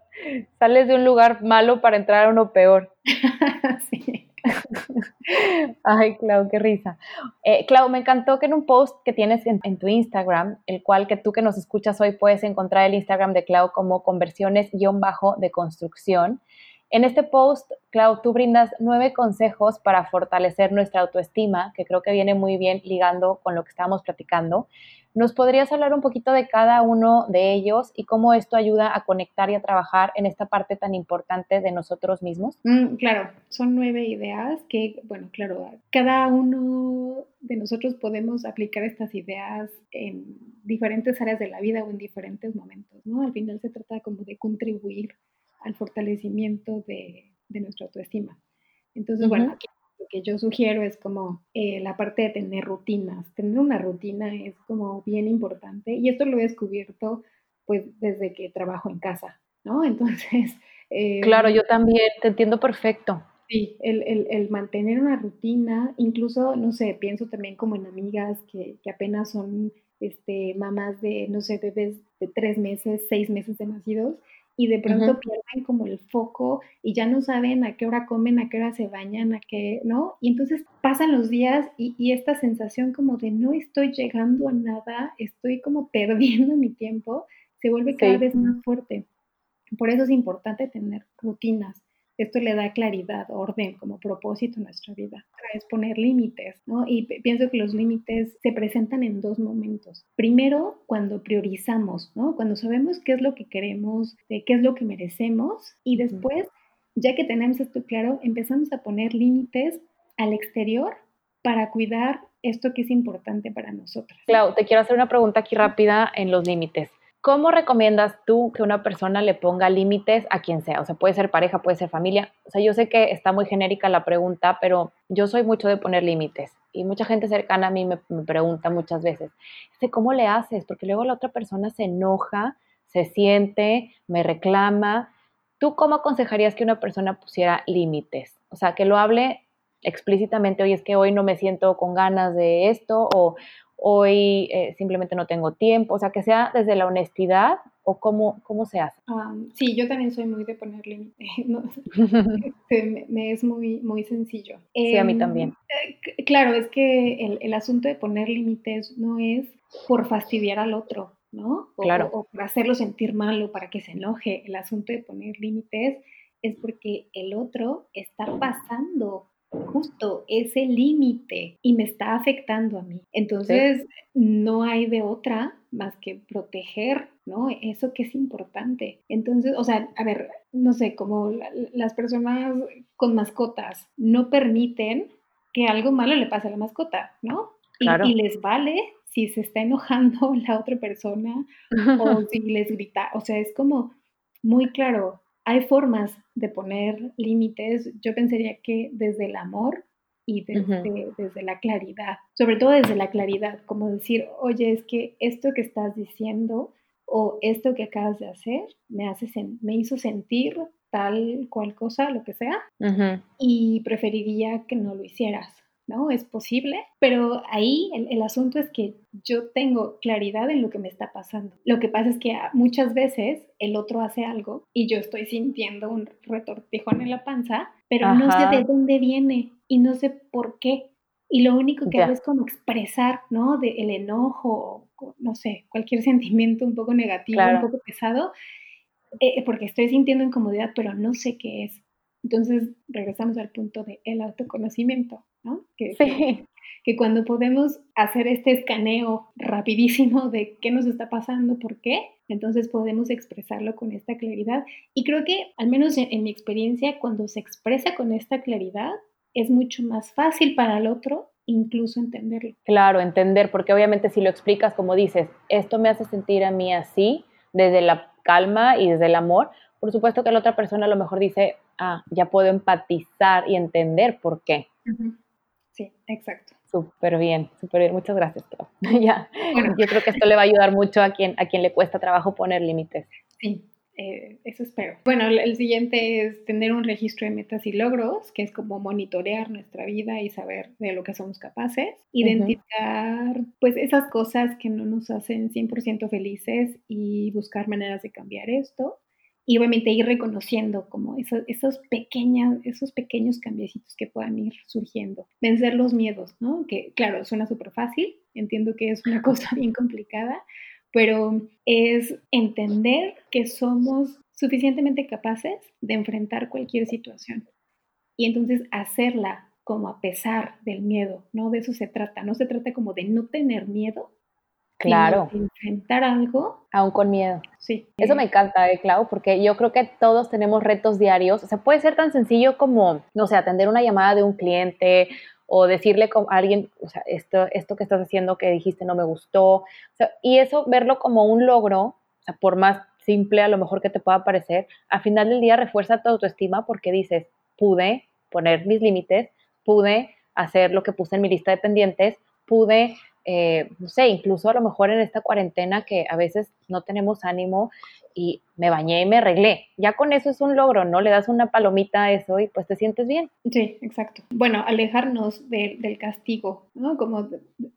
Speaker 1: Sales de un lugar malo para entrar a uno peor. sí. Ay, Clau, qué risa. Eh, Clau, me encantó que en un post que tienes en, tu Instagram, el cual que tú que nos escuchas hoy puedes encontrar el Instagram de Clau como conversiones-bajo de construcción. En este post, Clau, tú brindas nueve consejos para fortalecer nuestra autoestima, que creo que viene muy bien ligando con lo que estábamos platicando. ¿Nos podrías hablar un poquito de cada uno de ellos y cómo esto ayuda a conectar y a trabajar en esta parte tan importante de nosotros mismos?
Speaker 2: Mm, claro, son nueve ideas que, bueno, claro, cada uno de nosotros podemos aplicar estas ideas en diferentes áreas de la vida o en diferentes momentos, ¿no? Al final se trata como de contribuir al fortalecimiento de, nuestra autoestima. Entonces, bueno, aquí lo que yo sugiero es como eh, la parte de tener rutinas. Tener una rutina es como bien importante y esto lo he descubierto pues desde que trabajo en casa, ¿no? Entonces...
Speaker 1: Eh, claro, yo también, te entiendo perfecto.
Speaker 2: Sí, el, el, el, mantener una rutina, incluso, no sé, pienso también como en amigas que, que apenas son este, mamás de, no sé, bebés de tres meses, seis meses de nacidos, y de pronto pierden como el foco y ya no saben a qué hora comen, a qué hora se bañan, a qué, ¿no? Y entonces pasan los días y, y, esta sensación como de no estoy llegando a nada, estoy como perdiendo mi tiempo, se vuelve cada vez más fuerte. Por eso es importante tener rutinas, esto le da claridad, orden como propósito a nuestra vida. Es poner límites, ¿no? Y pienso que los límites se presentan en dos momentos. Primero, cuando priorizamos, ¿no? Cuando sabemos qué es lo que queremos, qué es lo que merecemos y después, ya que tenemos esto claro, empezamos a poner límites al exterior para cuidar esto que es importante para nosotros.
Speaker 1: Clau, te quiero hacer una pregunta aquí rápida en los límites. ¿Cómo recomiendas tú que una persona le ponga límites a quien sea? O sea, puede ser pareja, puede ser familia. O sea, yo sé que está muy genérica la pregunta, pero yo soy mucho de poner límites. Y mucha gente cercana a mí me, pregunta muchas veces, este, ¿cómo le haces? Porque luego la otra persona se enoja, se siente, me reclama. ¿Tú cómo aconsejarías que una persona pusiera límites? O sea, que lo hable explícitamente, oye, es que hoy no me siento con ganas de esto, o, hoy eh, simplemente no tengo tiempo, o sea, que sea desde la honestidad o cómo, cómo se hace.
Speaker 2: sí, yo también soy muy de poner límites, este, me, es muy, muy sencillo.
Speaker 1: Sí, a mí em, también.
Speaker 2: Eh, claro, es que el, el asunto de poner límites no es por fastidiar al otro, ¿no? O,
Speaker 1: claro.
Speaker 2: o, para hacerlo sentir mal o para que se enoje. El asunto de poner límites es porque el otro está pasando justo ese límite y me está afectando a mí. Entonces, no hay de otra más que proteger, ¿no? Eso que es importante. Entonces, o sea, a ver, no sé, como las personas con mascotas no permiten que algo malo le pase a la mascota, ¿no? Y, les vale si se está enojando la otra persona o si les grita. O sea, es como muy claro, hay formas de poner límites. Yo pensaría que desde el amor y desde, desde, la claridad, sobre todo desde la claridad, como decir, oye, es que esto que estás diciendo o esto que acabas de hacer me, hace me hizo sentir tal cual cosa, lo que sea, y preferiría que no lo hicieras. ¿No? Es posible, pero ahí el, asunto es que yo tengo claridad en lo que me está pasando. Lo que pasa es que muchas veces el otro hace algo y yo estoy sintiendo un retortijón en la panza, pero no sé de dónde viene y no sé por qué. Y lo único que hago es como expresar, ¿no? De el enojo, no sé, cualquier sentimiento un poco negativo, un poco pesado, eh, porque estoy sintiendo incomodidad, pero no sé qué es. Entonces regresamos al punto del el autoconocimiento. Que, que, cuando podemos hacer este escaneo rapidísimo de qué nos está pasando, por qué, entonces podemos expresarlo con esta claridad. Y creo que, al menos en, mi experiencia, cuando se expresa con esta claridad, es mucho más fácil para el otro incluso entenderlo.
Speaker 1: Claro, entender, porque obviamente si lo explicas como dices, esto me hace sentir a mí así, desde la calma y desde el amor, por supuesto que la otra persona a lo mejor dice, ah, ya puedo empatizar y entender por qué.
Speaker 2: Sí, exacto.
Speaker 1: Súper bien, súper bien. Muchas gracias, ya, yo creo que esto le va a ayudar mucho a quien, a quien le cuesta trabajo poner límites.
Speaker 2: Sí, eh, eso espero. Bueno, el, siguiente es tener un registro de metas y logros, que es como monitorear nuestra vida y saber de lo que somos capaces. Identificar, pues, esas cosas que no nos hacen 100% felices y buscar maneras de cambiar esto y obviamente ir reconociendo como esos, pequeñas, esos pequeños cambiecitos que puedan ir surgiendo. Vencer los miedos, ¿no? Que claro, suena súper fácil, entiendo que es una cosa bien complicada, pero es entender que somos suficientemente capaces de enfrentar cualquier situación y entonces hacerla como a pesar del miedo, ¿no? De eso se trata, no se trata como de no tener miedo,
Speaker 1: Claro.
Speaker 2: Enfrentar algo.
Speaker 1: Aún con miedo.
Speaker 2: Sí.
Speaker 1: Eso me encanta, eh, Clau, porque yo creo que todos tenemos retos diarios. O sea, puede ser tan sencillo como, no sé, atender una llamada de un cliente o decirle a alguien, o sea, esto, esto que estás haciendo que dijiste no me gustó. O sea, y eso, verlo como un logro, o sea, por más simple a lo mejor que te pueda parecer, al final del día refuerza tu autoestima porque dices, pude poner mis límites, pude hacer lo que puse en mi lista de pendientes, pude eh, no sé, incluso a lo mejor en esta cuarentena que a veces no tenemos ánimo y me bañé y me arreglé. Ya con eso es un logro, ¿no? Le das una palomita a eso y pues te sientes bien.
Speaker 2: Sí, exacto. Bueno, alejarnos del castigo, ¿no? Como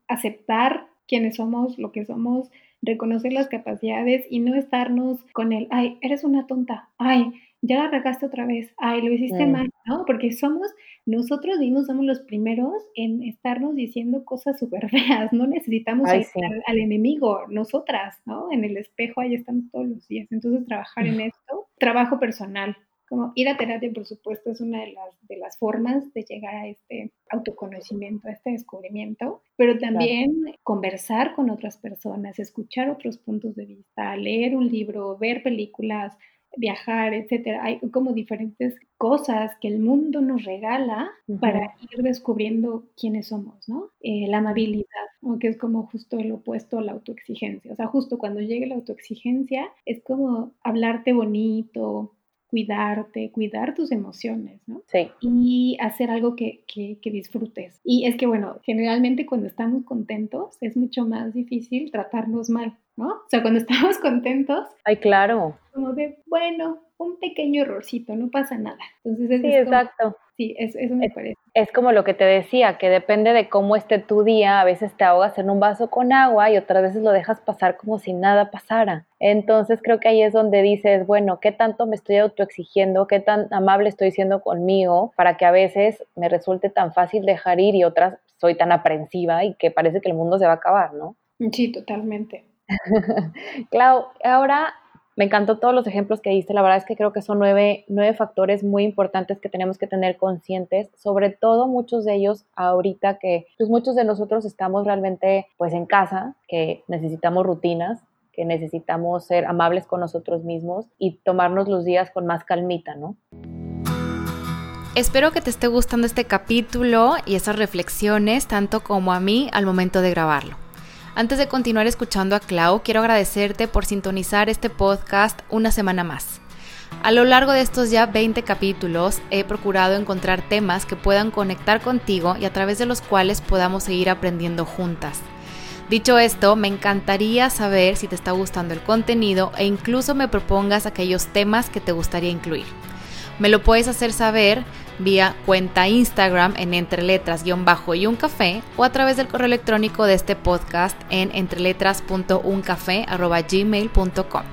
Speaker 2: aceptar quiénes somos, lo que somos, reconocer las capacidades y no estarnos con el, ay, eres una tonta, ay, ya la regaste otra vez, ay, lo hiciste mm. mal, ¿no? Porque somos, nosotros mismos somos los primeros en estarnos diciendo cosas súper feas, no necesitamos al, enemigo, nosotras, ¿no? En el espejo ahí estamos todos los días, entonces trabajar en esto, trabajo personal, como ir a terapia, por supuesto, es una de las, de las formas de llegar a este autoconocimiento, a este descubrimiento, pero también conversar con otras personas, escuchar otros puntos de vista, leer un libro, ver películas, viajar, etcétera. Hay como diferentes cosas que el mundo nos regala para ir descubriendo quiénes somos, ¿no? Eh, la amabilidad, aunque es como justo el opuesto a la autoexigencia. O sea, justo cuando llegue la autoexigencia, es como hablarte bonito, cuidarte, cuidar tus emociones, ¿no?
Speaker 1: Sí.
Speaker 2: Y hacer algo que, que, que, disfrutes. Y es que, bueno, generalmente cuando estamos contentos es mucho más difícil tratarnos mal, ¿no? O sea, cuando estamos contentos.
Speaker 1: Ay, claro.
Speaker 2: Como de, bueno, un pequeño errorcito, no pasa nada. Entonces,
Speaker 1: sí, exacto.
Speaker 2: Sí, eso me parece.
Speaker 1: Es como lo que te decía, que depende de cómo esté tu día, a veces te ahogas en un vaso con agua y otras veces lo dejas pasar como si nada pasara. Entonces creo que ahí es donde dices, bueno, ¿qué tanto me estoy autoexigiendo? ¿Qué tan amable estoy siendo conmigo para que a veces me resulte tan fácil dejar ir y otras soy tan aprensiva y que parece que el mundo se va a acabar, ¿no?
Speaker 2: Sí, totalmente.
Speaker 1: Clau, ahora me encantó todos los ejemplos que diste. La verdad es que creo que son nueve, nueve, factores muy importantes que tenemos que tener conscientes, sobre todo muchos de ellos ahorita que pues muchos de nosotros estamos realmente pues en casa, que necesitamos rutinas, que necesitamos ser amables con nosotros mismos y tomarnos los días con más calmita, ¿no?
Speaker 3: Espero que te esté gustando este capítulo y esas reflexiones, tanto como a mí al momento de grabarlo. Antes de continuar escuchando a Clau, quiero agradecerte por sintonizar este podcast una semana más. A lo largo de estos ya 20 capítulos he procurado encontrar temas que puedan conectar contigo y a través de los cuales podamos seguir aprendiendo juntas. Dicho esto, me encantaría saber si te está gustando el contenido e incluso me propongas aquellos temas que te gustaría incluir. Me lo puedes hacer saber vía cuenta Instagram en entreletras y un café o a través del correo electrónico de este podcast en entreletras.uncafe.gmail.com.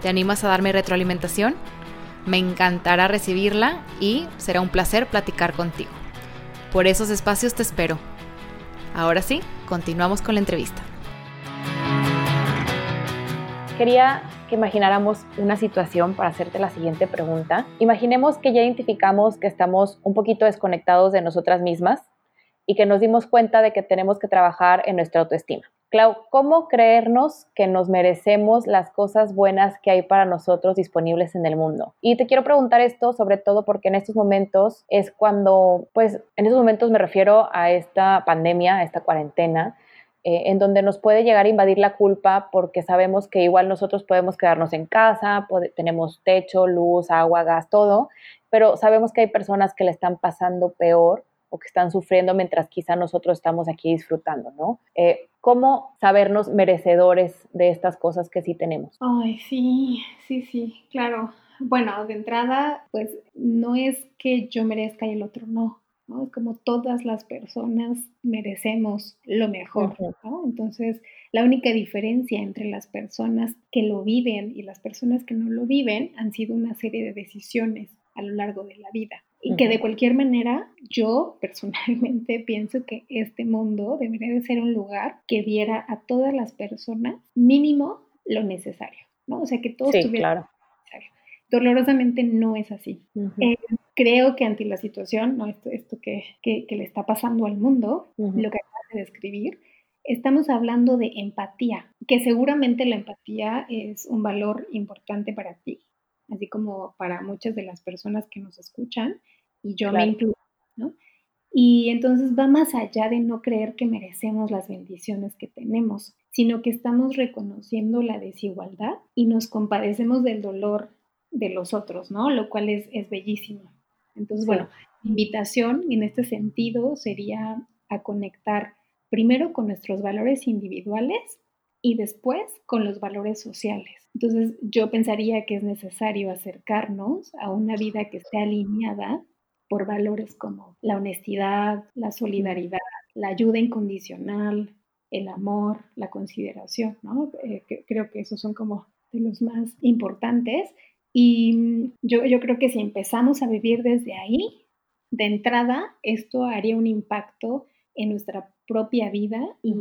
Speaker 3: ¿Te animas a darme retroalimentación? Me encantará recibirla y será un placer platicar contigo. Por esos espacios te espero. Ahora sí, continuamos con la entrevista.
Speaker 1: Quería que imagináramos una situación para hacerte la siguiente pregunta. Imaginemos que ya identificamos que estamos un poquito desconectados de nosotras mismas y que nos dimos cuenta de que tenemos que trabajar en nuestra autoestima. Clau, ¿cómo creernos que nos merecemos las cosas buenas que hay para nosotros disponibles en el mundo? Y te quiero preguntar esto sobre todo porque en estos momentos es cuando, pues en estos momentos me refiero a esta pandemia, a esta cuarentena, eh, en donde nos puede llegar a invadir la culpa porque sabemos que igual nosotros podemos quedarnos en casa, tenemos techo, luz, agua, gas, todo, pero sabemos que hay personas que le están pasando peor o que están sufriendo mientras quizá nosotros estamos aquí disfrutando, ¿no? Eh, ¿Cómo sabernos merecedores de estas cosas que sí tenemos?
Speaker 2: Ay, sí, sí, sí, claro. Bueno, de entrada, pues no es que yo merezca y el otro no. ¿No? Es como todas las personas merecemos lo mejor, ¿no? Entonces, la única diferencia entre las personas que lo viven y las personas que no lo viven han sido una serie de decisiones a lo largo de la vida. Y que de cualquier manera, yo personalmente pienso que este mundo debería de ser un lugar que diera a todas las personas mínimo lo necesario, ¿no? O sea, que todos
Speaker 1: tuvieran claro.
Speaker 2: necesario. Dolorosamente no es así creo que ante la situación, ¿no? esto, esto que, que, le está pasando al mundo, lo que acabas de describir, estamos hablando de empatía, que seguramente la empatía es un valor importante para ti, así como para muchas de las personas que nos escuchan, y yo me incluyo, ¿no? Y entonces va más allá de no creer que merecemos las bendiciones que tenemos, sino que estamos reconociendo la desigualdad y nos compadecemos del dolor de los otros, ¿no? Lo cual es, es bellísimo. Entonces, bueno, invitación en este sentido sería a conectar primero con nuestros valores individuales y después con los valores sociales. Entonces, yo pensaría que es necesario acercarnos a una vida que esté alineada por valores como la honestidad, la solidaridad, la ayuda incondicional, el amor, la consideración, ¿no? Eh, creo que esos son como de los más importantes y mm, yo, yo creo que si empezamos a vivir desde ahí, de entrada, esto haría un impacto en nuestra propia vida y,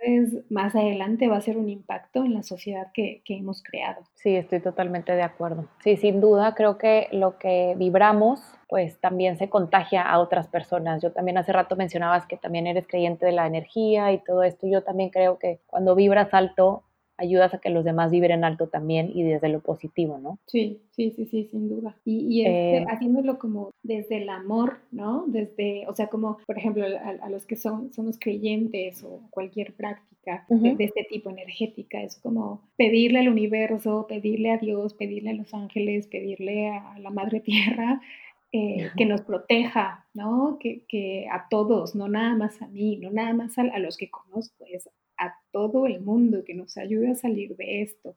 Speaker 2: entonces más adelante va a ser un impacto en la sociedad que, que, hemos creado.
Speaker 1: Sí, estoy totalmente de acuerdo. Sí, sin duda creo que lo que vibramos pues también se contagia a otras personas. Yo también hace rato mencionabas que también eres creyente de la energía y todo esto. Yo también creo que cuando vibras alto ayudas a que los demás vibren alto también y desde lo positivo, ¿no?
Speaker 2: Sí, sí, sí, sí, sin duda. Y, este, eh, haciéndolo como desde el amor, ¿no? Desde, o sea, como, por ejemplo, a, los que son, somos creyentes o cualquier práctica de, este tipo energética, es como pedirle al universo, pedirle a Dios, pedirle a los ángeles, pedirle a la Madre Tierra, eh, que nos proteja, ¿no? Que, que, a todos, no nada más a mí, no nada más a, a los que conozco, es a todo el mundo que nos ayude a salir de esto.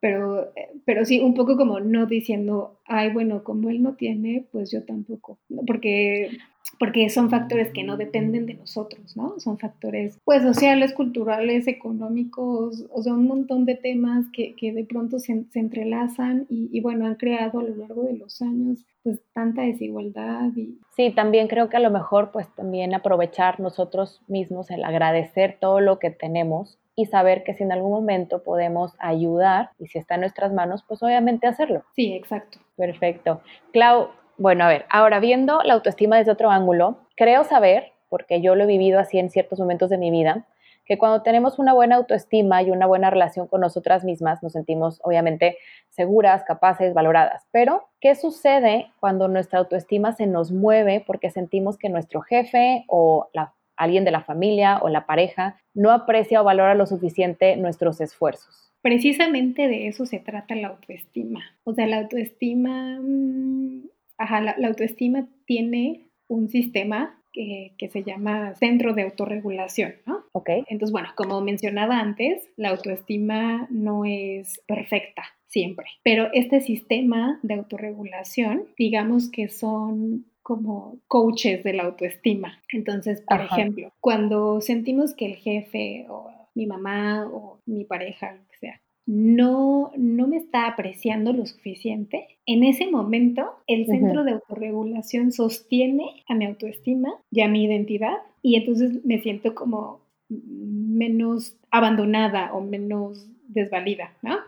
Speaker 2: pero, eh, pero sí, un poco como no diciendo, ay, bueno, como él no tiene, pues yo tampoco. Porque porque son factores que no dependen de nosotros, ¿no? Son factores, pues, sociales, culturales, económicos, o sea, un montón de temas que, que de pronto se, se entrelazan y, y, bueno, han creado a lo largo de los años, pues, tanta desigualdad. Y...
Speaker 1: Sí, también creo que a lo mejor, pues, también aprovechar nosotros mismos el agradecer todo lo que tenemos y saber que si en algún momento podemos ayudar y si está en nuestras manos, pues obviamente hacerlo.
Speaker 2: Sí, exacto.
Speaker 1: Perfecto. Clau, bueno, a ver, ahora viendo la autoestima desde otro ángulo, creo saber, porque yo lo he vivido así en ciertos momentos de mi vida, que cuando tenemos una buena autoestima y una buena relación con nosotras mismas, nos sentimos obviamente seguras, capaces, valoradas. Pero, ¿qué sucede cuando nuestra autoestima se nos mueve porque sentimos que nuestro jefe o alguien de la familia o la pareja no aprecia o valora lo suficiente nuestros esfuerzos?
Speaker 2: Precisamente de eso se trata la autoestima. O sea, la autoestima mm, Ajá, la, autoestima tiene un sistema que, se llama centro de autorregulación, ¿no?
Speaker 1: Ok.
Speaker 2: Entonces, bueno, como mencionaba antes, la autoestima no es perfecta siempre, pero este sistema de autorregulación, digamos que son como coaches de la autoestima. Entonces, por ejemplo, cuando sentimos que el jefe o mi mamá o mi pareja, lo que sea, no, no me está apreciando lo suficiente, en ese momento el centro de autorregulación sostiene a mi autoestima y a mi identidad y entonces me siento como menos abandonada o menos desvalida, ¿no?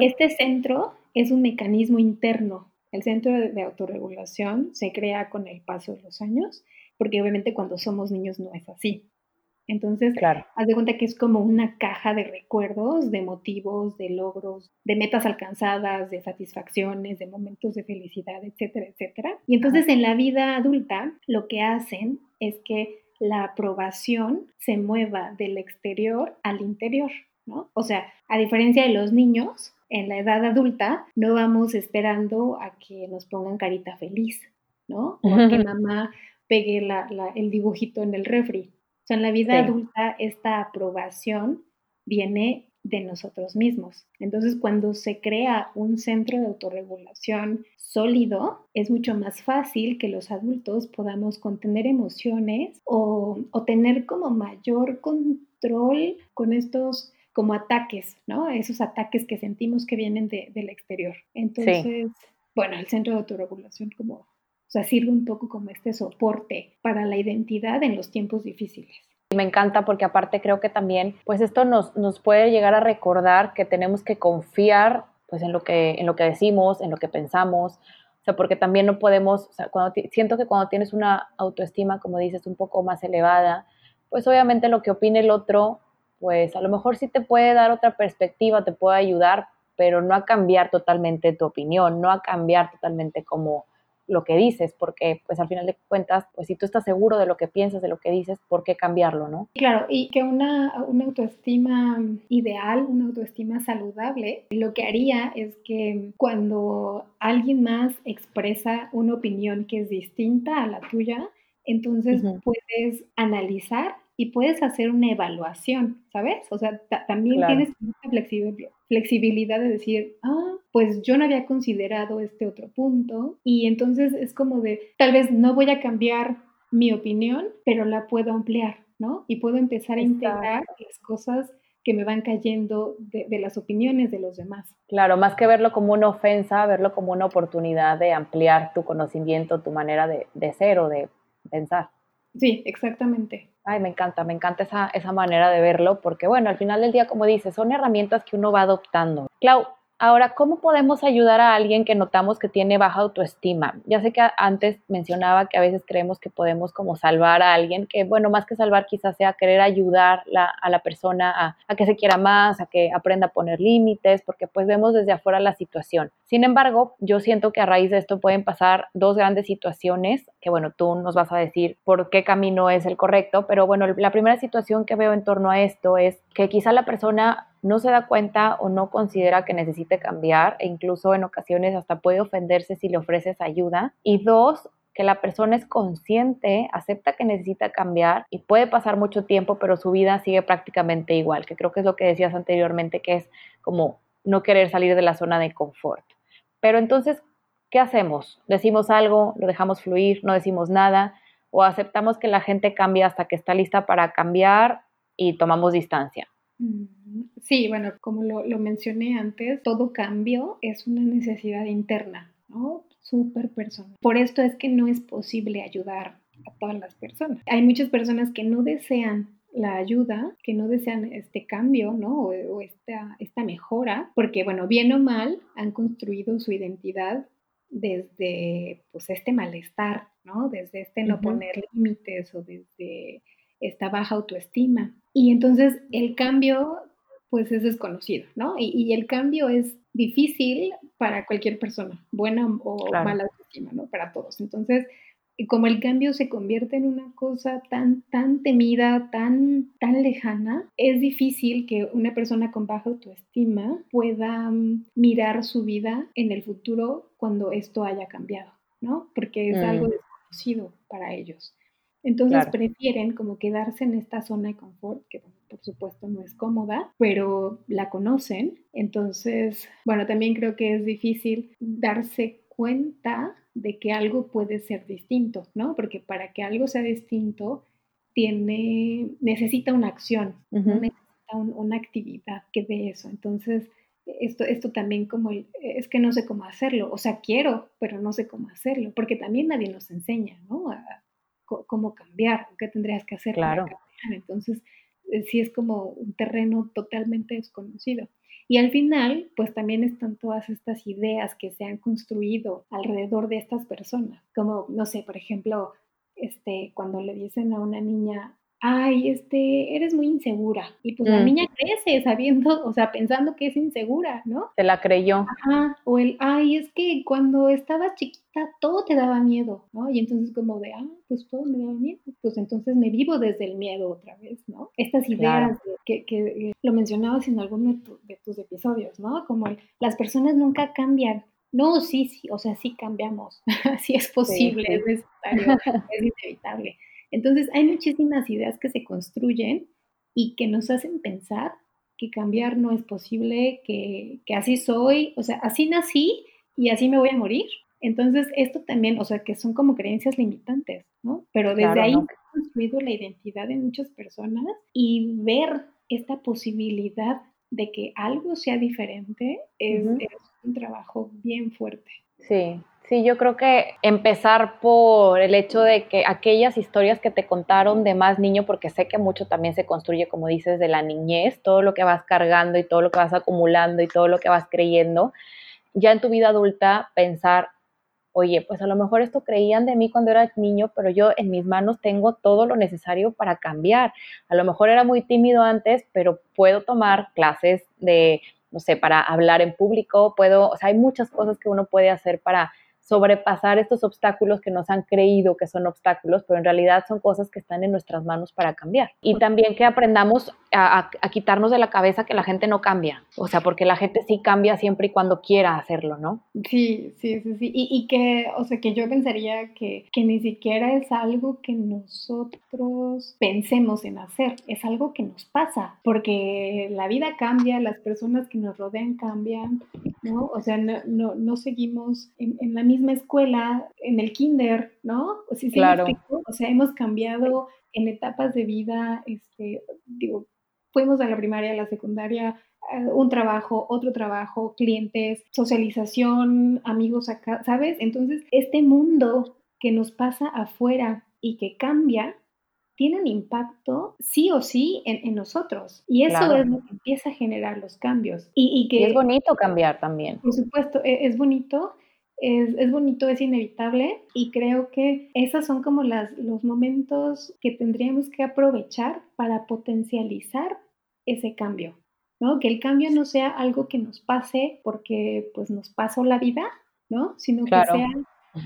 Speaker 2: Este centro es un mecanismo interno. El centro de autorregulación se crea con el paso de los años, porque obviamente cuando somos niños no es así. Entonces, claro. haz de cuenta que es como una caja de recuerdos, de motivos, de logros, de metas alcanzadas, de satisfacciones, de momentos de felicidad, etcétera, etcétera. Y entonces en la vida adulta lo que hacen es que la aprobación se mueva del exterior al interior, ¿no? O sea, a diferencia de los niños, en la edad adulta no vamos esperando a que nos pongan carita feliz, ¿no? O a que mamá pegue el dibujito en el refri. Sea, en la vida adulta esta aprobación viene de nosotros mismos. Entonces, cuando se crea un centro de autorregulación sólido, es mucho más fácil que los adultos podamos contener emociones o, tener como mayor control con estos como ataques, ¿no? Esos ataques que sentimos que vienen del exterior. Entonces, bueno, el centro de autorregulación como o sea, sirve un poco como este soporte para la identidad en los tiempos difíciles.
Speaker 1: Me encanta porque aparte creo que también, pues esto nos, nos puede llegar a recordar que tenemos que confiar pues en lo que, en lo que decimos, en lo que pensamos, o sea, porque también no podemos, o sea, cuando siento que cuando tienes una autoestima, como dices, un poco más elevada, pues obviamente lo que opine el otro, pues a lo mejor sí te puede dar otra perspectiva, te puede ayudar, pero no a cambiar totalmente tu opinión, no a cambiar totalmente como lo que dices, porque pues al final de cuentas, pues si tú estás seguro de lo que piensas, de lo que dices, ¿por qué cambiarlo, no?
Speaker 2: Claro, y que una, una autoestima ideal, una autoestima saludable, lo que haría es que cuando alguien más expresa una opinión que es distinta a la tuya, entonces puedes analizar y puedes hacer una evaluación, ¿sabes? O sea, también tienes flexibilidad, flexibilidad de decir, ah, pues yo no había considerado este otro punto y entonces es como de, tal vez no voy a cambiar mi opinión, pero la puedo ampliar, ¿no? Y puedo empezar a integrar las cosas que me van cayendo de, las opiniones de los demás.
Speaker 1: Claro, más que verlo como una ofensa, verlo como una oportunidad de ampliar tu conocimiento, tu manera de, de ser o de pensar.
Speaker 2: Sí, exactamente.
Speaker 1: Ay, me encanta, me encanta esa, esa manera de verlo, porque bueno, al final del día, como dices, son herramientas que uno va adoptando. Clau, Ahora, ¿cómo podemos ayudar a alguien que notamos que tiene baja autoestima? Ya sé que antes mencionaba que a veces creemos que podemos como salvar a alguien, que bueno, más que salvar quizás sea querer ayudar a la persona a, que se quiera más, a que aprenda a poner límites, porque pues vemos desde afuera la situación. Sin embargo, yo siento que a raíz de esto pueden pasar dos grandes situaciones, que bueno, tú nos vas a decir por qué camino es el correcto, pero bueno, la primera situación que veo en torno a esto es que quizá la persona no se da cuenta o no considera que necesite cambiar e incluso en ocasiones hasta puede ofenderse si le ofreces ayuda. Y dos, que la persona es consciente, acepta que necesita cambiar y puede pasar mucho tiempo, pero su vida sigue prácticamente igual, que creo que es lo que decías anteriormente, que es como no querer salir de la zona de confort. Pero entonces, ¿qué hacemos? ¿Decimos algo? ¿Lo dejamos fluir? ¿No decimos nada? ¿O aceptamos que la gente cambie hasta que está lista para cambiar y tomamos distancia?
Speaker 2: Mm, sí, bueno, como lo, lo mencioné antes, todo cambio es una necesidad interna, ¿no? súper personal. Por esto es que no es posible ayudar a todas las personas. Hay muchas personas que no desean la ayuda, que no desean este cambio, ¿no? O, esta, esta mejora, porque, bueno, bien o mal, han construido su identidad desde, pues, este malestar, ¿no? Desde este no poner límites o desde esta baja autoestima. Y entonces el cambio, pues, es desconocido, ¿no? Y, y el cambio es difícil para cualquier persona, buena o mala autoestima, ¿no? Para todos. Entonces, como el cambio se convierte en una cosa tan, tan temida, tan, tan lejana, es difícil que una persona con baja autoestima pueda mm, mirar su vida en el futuro cuando esto haya cambiado, ¿no? Porque es algo mm. desconocido para ellos. Entonces prefieren como quedarse en esta zona de confort, que por supuesto no es cómoda, pero la conocen. Entonces, bueno, también creo que es difícil darse cuenta de que algo puede ser distinto, ¿no? Porque para que algo sea distinto, tiene, necesita una acción, necesita una actividad que de eso. Entonces, esto, esto también como es que no sé cómo hacerlo, o sea, quiero, pero no sé cómo hacerlo, porque también nadie nos enseña, ¿no? cómo cambiar, qué tendrías que hacer
Speaker 1: claro.
Speaker 2: para cambiar. Entonces, sí es como un terreno totalmente desconocido. Y al final, pues también están todas estas ideas que se han construido alrededor de estas personas, como, no sé, por ejemplo, este, cuando le dicen a una niña, ay, este, eres muy insegura. Y pues la mm. niña crece sabiendo, o sea, pensando que es insegura, ¿no?
Speaker 1: Se la creyó.
Speaker 2: Ajá, o el, ay, es que cuando estabas chiquita todo te daba miedo, ¿no? Y entonces como de, ah, pues todo me daba miedo, pues entonces me vivo desde el miedo otra vez, ¿no? Estas ideas que, que, lo mencionabas en alguno de, tus episodios, ¿no? Como las personas nunca cambian, no, sí, sí, o sea, sí cambiamos, sí es posible, es necesario, es inevitable. Entonces hay muchísimas ideas que se construyen y que nos hacen pensar que cambiar no es posible, que, así soy, o sea, así nací y así me voy a morir. Entonces, esto también, o sea, que son como creencias limitantes, ¿no? Pero desde ahí se ha construido la identidad de muchas personas y ver esta posibilidad de que algo sea diferente es un trabajo bien fuerte.
Speaker 1: Sí, Sí, yo creo que empezar por el hecho de que aquellas historias que te contaron de más niño, porque sé que mucho también se construye, como dices, de la niñez, todo lo que vas cargando y todo lo que vas acumulando y todo lo que vas creyendo, ya en tu vida adulta pensar, oye, pues a lo mejor esto creían de mí cuando era niño, pero yo en mis manos tengo todo lo necesario para cambiar. A lo mejor era muy tímido antes, pero puedo tomar clases de, no sé, para hablar en público, puedo, o sea, hay muchas cosas que uno puede hacer para sobrepasar estos obstáculos que nos han creído que son obstáculos, pero en realidad son cosas que están en nuestras manos para cambiar. Y también que aprendamos a, quitarnos de la cabeza que la gente no cambia, o sea, porque la gente sí cambia siempre y cuando quiera hacerlo, ¿no?
Speaker 2: Sí, sí, sí, sí. Y, que, o sea, que yo pensaría que, que ni siquiera es algo que nosotros pensemos en hacer, es algo que nos pasa, porque la vida cambia, las personas que nos rodean cambian, ¿no? O sea, no, no, no seguimos en, en la misma escuela, en el kinder, ¿no? O, sea, claro. o sea, hemos cambiado en etapas de vida, este, digo, fuimos a la primaria, a la secundaria, eh, un trabajo, otro trabajo, clientes, socialización, amigos acá, ¿sabes? Entonces, este mundo que nos pasa afuera y que cambia, tiene un impacto sí o sí en, nosotros. Y eso es lo que empieza a generar los cambios. Y, que,
Speaker 1: es bonito cambiar también.
Speaker 2: Por supuesto, e, es bonito es, bonito, es inevitable y creo que esos son como las, los momentos que tendríamos que aprovechar para potencializar ese cambio, ¿no? Que el cambio no sea algo que nos pase porque pues nos pasó la vida, ¿no? Sino que sea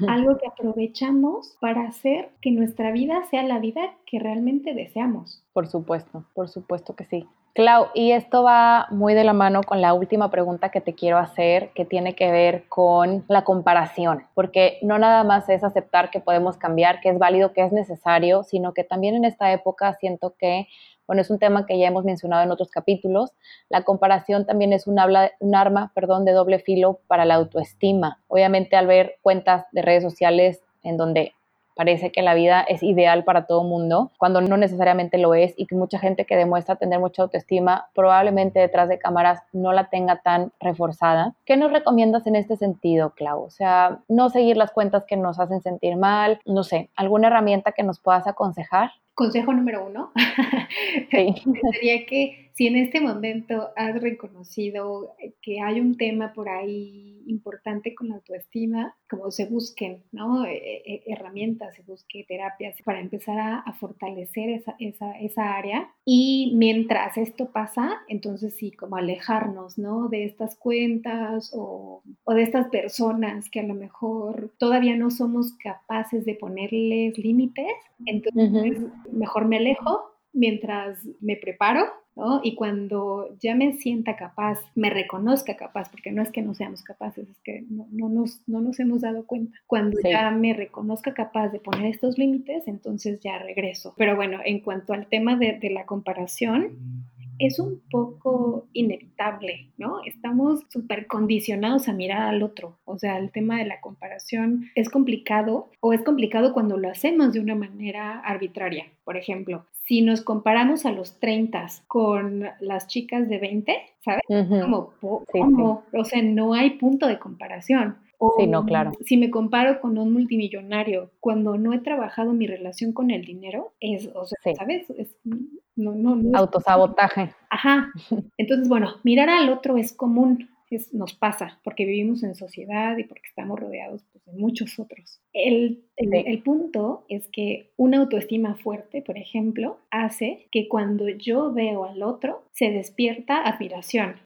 Speaker 2: algo que aprovechamos para hacer que nuestra vida sea la vida que realmente deseamos.
Speaker 1: Por supuesto, por supuesto que sí. Clau, y esto va muy de la mano con la última pregunta que te quiero hacer, que tiene que ver con la comparación, porque no nada más es aceptar que podemos cambiar, que es válido, que es necesario, sino que también en esta época siento que, bueno, es un tema que ya hemos mencionado en otros capítulos, la comparación también es un, un arma, perdón, de doble filo para la autoestima. Obviamente al ver cuentas de redes sociales en donde parece que la vida es ideal para todo mundo, cuando no necesariamente lo es y que mucha gente que demuestra tener mucha autoestima probablemente detrás de cámaras no la tenga tan reforzada. ¿Qué nos recomiendas en este sentido, Clau? O sea, no seguir las cuentas que nos hacen sentir mal, no sé, alguna herramienta que nos puedas aconsejar.
Speaker 2: Consejo número uno sería que si en este momento has reconocido que hay un tema por ahí importante con la autoestima, como se busquen ¿no? E, e, herramientas, se busque terapias para empezar a, fortalecer esa, esa, esa, área. Y mientras esto pasa, entonces sí, como alejarnos ¿no? de estas cuentas o, o de estas personas que a lo mejor todavía no somos capaces de ponerles límites. Entonces, mejor me alejo mientras me preparo, ¿no? Y cuando ya me sienta capaz, me reconozca capaz, porque no es que no seamos capaces, es que no, no, nos, no nos, hemos dado cuenta. Cuando ya me reconozca capaz de poner estos límites, entonces ya regreso. Pero bueno, en cuanto al tema de, de la comparación, es un poco inevitable, ¿no? Estamos súper condicionados a mirar al otro. O sea, el tema de la comparación es complicado o es complicado cuando lo hacemos de una manera arbitraria. Por ejemplo, si nos comparamos a los 30 con las chicas de 20, ¿sabes? Como, ¿cómo? O sea, no hay punto de comparación.
Speaker 1: O, sí, no, claro.
Speaker 2: Si me comparo con un multimillonario, cuando no he trabajado mi relación con el dinero, es, o sea, ¿sabes? Es,
Speaker 1: no, no, no Autosabotaje.
Speaker 2: Ajá. Entonces, bueno, mirar al otro es común, nos pasa, porque vivimos en sociedad y porque estamos rodeados pues, de muchos otros. El, el, punto es que una autoestima fuerte, por ejemplo, hace que cuando yo veo al otro, se despierta admiración,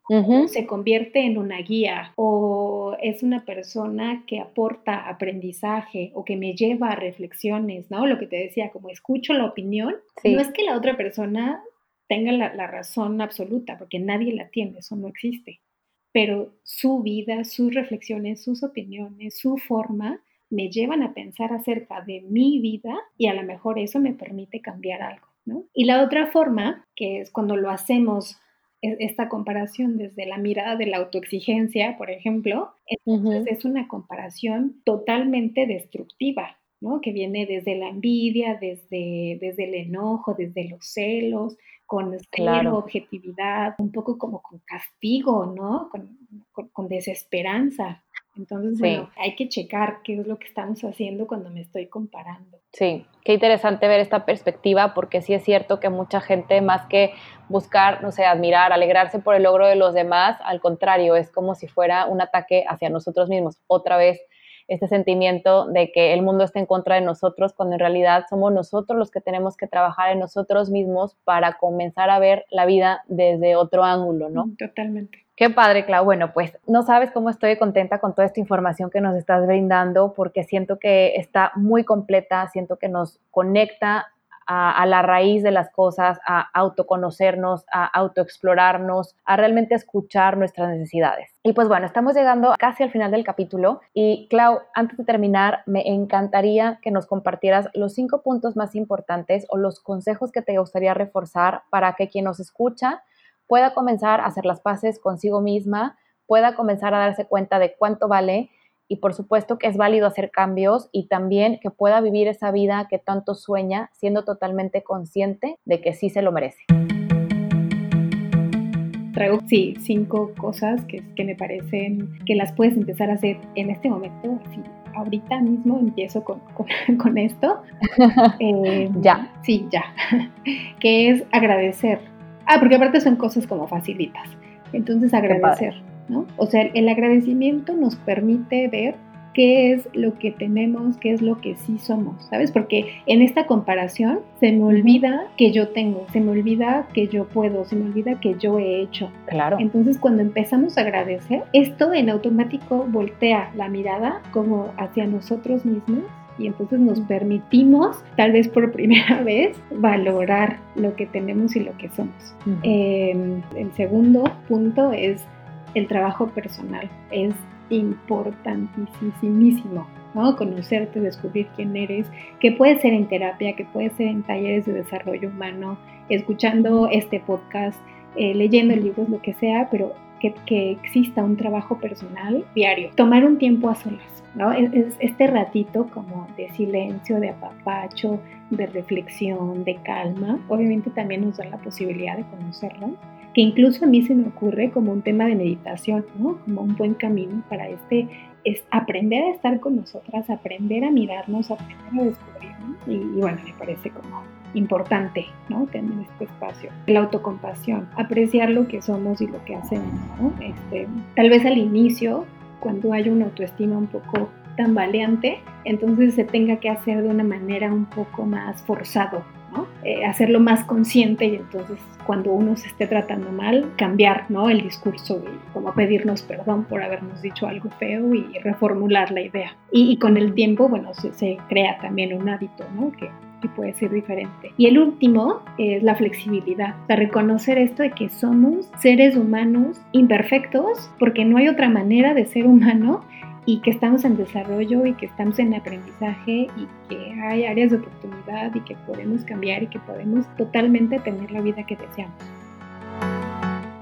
Speaker 2: se convierte en una guía o es una persona que aporta aprendizaje o que me lleva a reflexiones, ¿no? Lo que te decía, como escucho la opinión, no es que la otra persona tenga la, la razón absoluta, porque nadie la tiene, eso no existe pero su vida, sus reflexiones, sus opiniones, su forma me llevan a pensar acerca de mi vida y a lo mejor eso me permite cambiar algo. ¿no? Y la otra forma, que es cuando lo hacemos e, esta comparación desde la mirada de la autoexigencia, por ejemplo, entonces es una comparación totalmente destructiva, ¿no? Que viene desde la envidia, desde, desde el enojo, desde los celos, con cero objetividad, un poco como con castigo, ¿no? Con, desesperanza. Entonces, bueno, hay que checar qué es lo que estamos haciendo cuando me estoy comparando.
Speaker 1: Sí, qué interesante ver esta perspectiva porque sí es cierto que mucha gente más que buscar, no sé, admirar, alegrarse por el logro de los demás, al contrario, es como si fuera un ataque hacia nosotros mismos. Otra vez este sentimiento de que el mundo está en contra de nosotros, cuando en realidad somos nosotros los que tenemos que trabajar en nosotros mismos para comenzar a ver la vida desde otro ángulo, ¿no?
Speaker 2: Mm, totalmente.
Speaker 1: Qué padre, Clau. Bueno, pues no sabes cómo estoy contenta con toda esta información que nos estás brindando, porque siento que está muy completa, siento que nos conecta a, la raíz de las cosas, a autoconocernos, a autoexplorarnos, a realmente escuchar nuestras necesidades. Y pues bueno, estamos llegando casi al final del capítulo y Clau, antes de terminar, me encantaría que nos compartieras los cinco puntos más importantes o los consejos que te gustaría reforzar para que quien nos escucha pueda comenzar a hacer las paces consigo misma, pueda comenzar a darse cuenta de cuánto vale y por supuesto que es válido hacer cambios y también que pueda vivir esa vida que tanto sueña siendo totalmente consciente de que sí se lo merece.
Speaker 2: Traigo, sí, cinco cosas que, que me parecen que las puedes empezar a hacer en este momento. Así, ahorita mismo empiezo con, con, esto.
Speaker 1: Eh, ya.
Speaker 2: Sí, ya. que es agradecer. Ah, porque aparte son cosas como facilitas. Entonces agradecer. O sea, el agradecimiento nos permite ver qué es lo que tenemos, qué es lo que sí somos, ¿sabes? Porque en esta comparación se me olvida que yo tengo, se me olvida que yo puedo, se me olvida que yo he hecho.
Speaker 1: Claro.
Speaker 2: Entonces, cuando empezamos a agradecer, esto en automático voltea la mirada como hacia nosotros mismos y entonces nos permitimos, tal vez por primera vez, valorar lo que tenemos y lo que somos. Em, el segundo punto es el trabajo personal. Es importantísimo. ¿no? Conocerte, descubrir quién eres, que puede ser en terapia, que puede ser en talleres de desarrollo humano, escuchando este podcast, eh, leyendo libros, lo que sea, pero que, que, exista un trabajo personal diario. Tomar un tiempo a solas, ¿no? Es, este ratito como de silencio, de apapacho, de reflexión, de calma, obviamente también nos da la posibilidad de conocernos, que incluso a mí se me ocurre como un tema de meditación, ¿no? Como un buen camino para este, es aprender a estar con nosotras, aprender a mirarnos, aprender a descubrirnos. Y, y bueno, me parece como importante, ¿no? Tener este espacio. La autocompasión, apreciar lo que somos y lo que hacemos, ¿no? Este, tal vez al inicio, cuando hay una autoestima un poco tambaleante, entonces se tenga que hacer de una manera un poco más forzado, Eh, hacerlo más consciente y entonces cuando uno se esté tratando mal, cambiar ¿no? el discurso y como pedirnos perdón por habernos dicho algo feo y reformular la idea. Y, con el tiempo, bueno, se, crea también un hábito, ¿no? Que puede ser diferente. Y el último es la flexibilidad, para reconocer esto de que somos seres humanos imperfectos, porque no hay otra manera de ser humano y que estamos en desarrollo y que estamos en aprendizaje y que hay áreas de oportunidad y que podemos cambiar y que podemos totalmente tener la vida que deseamos.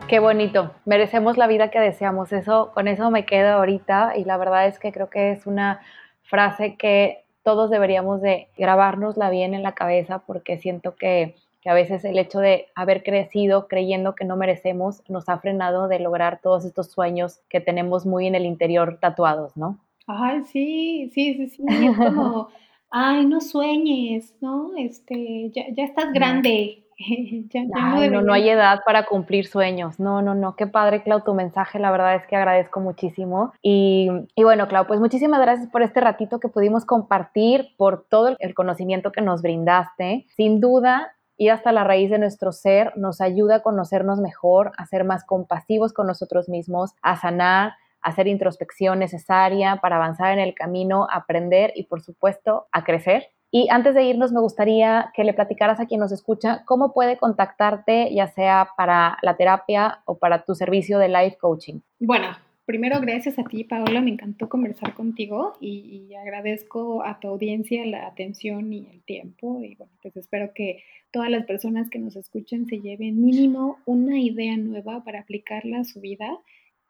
Speaker 1: Qué bonito, merecemos la vida que deseamos. Eso, con eso me quedo ahorita y la verdad es que creo que es una frase que todos deberíamos de grabárnosla bien en la cabeza porque siento que, a veces el hecho de haber crecido creyendo que no merecemos nos ha frenado de lograr todos estos sueños que tenemos muy en el interior tatuados, ¿no?
Speaker 2: Ay, sí, sí, sí, sí, es como, ay, no sueñes, ¿no? Este, ya, ya estás grande,
Speaker 1: no, no, hay edad para cumplir sueños. No, no, no. Qué padre, Clau, tu mensaje. La verdad es que agradezco muchísimo. Y, y, bueno, Clau, pues muchísimas gracias por este ratito que pudimos compartir, por todo el conocimiento que nos brindaste. Sin duda, ir hasta la raíz de nuestro ser nos ayuda a conocernos mejor, a ser más compasivos con nosotros mismos, a sanar a hacer introspección necesaria para avanzar en el camino, aprender y por supuesto a crecer. Y antes de irnos, me gustaría que le platicaras a quien nos escucha cómo puede contactarte, ya sea para la terapia o para tu servicio de life coaching.
Speaker 2: Bueno, primero gracias a ti, Paola, me encantó conversar contigo y, agradezco a tu audiencia la atención y el tiempo. Y bueno, pues espero que todas las personas que nos escuchen se lleven mínimo una idea nueva para aplicarla a su vida.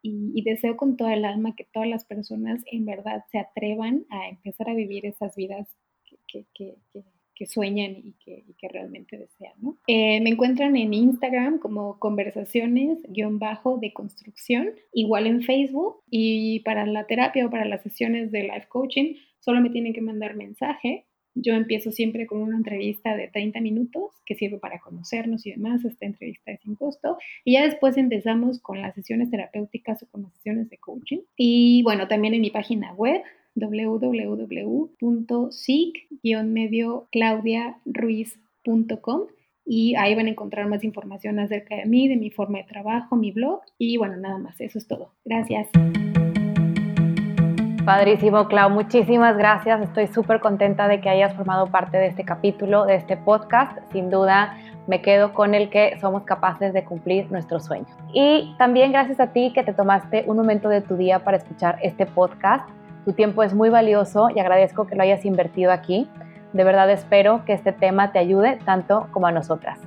Speaker 2: Y, y, deseo con toda el alma que todas las personas en verdad se atrevan a empezar a vivir esas vidas que, sueñan y que, realmente desean. Eh, me encuentran en Instagram como conversaciones-de construcción, igual en Facebook y para la terapia o para las sesiones de life coaching solo me tienen que mandar mensaje. Yo empiezo siempre con una entrevista de 30 minutos que sirve para conocernos y demás. Esta entrevista es sin costo. Y ya después empezamos con las sesiones terapéuticas o con las sesiones de coaching. Y bueno, también en mi página web www.sig-medioclaudiaruiz.com y ahí van a encontrar más información acerca de mí, de mi forma de trabajo, mi blog y bueno, nada más, eso es todo. Gracias.
Speaker 1: Padrísimo, Clau. Muchísimas gracias. Estoy súper contenta de que hayas formado parte de este capítulo, de este podcast. Sin duda, me quedo con el que somos capaces de cumplir nuestros sueños. Y también gracias a ti que te tomaste un momento de tu día para escuchar este podcast. Tu tiempo es muy valioso y agradezco que lo hayas invertido aquí. De verdad espero que este tema te ayude tanto como a nosotras.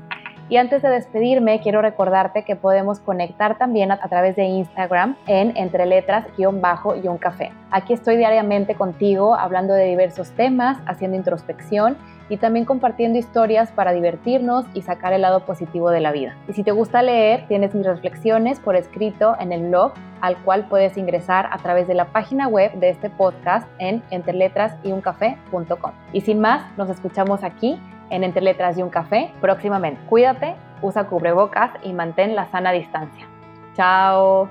Speaker 1: Y antes de despedirme, quiero recordarte que podemos conectar también a, través de Instagram en entre letras bajo y un café. Aquí estoy diariamente contigo hablando de diversos temas, haciendo introspección y también compartiendo historias para divertirnos y sacar el lado positivo de la vida. Y si te gusta leer, tienes mis reflexiones por escrito en el blog al cual puedes ingresar a través de la página web de este podcast en entreletrasyuncafé.com. Y sin más, nos escuchamos aquí en Entre Letras y un Café próximamente. Cuídate, usa cubrebocas y mantén la sana distancia. Chao.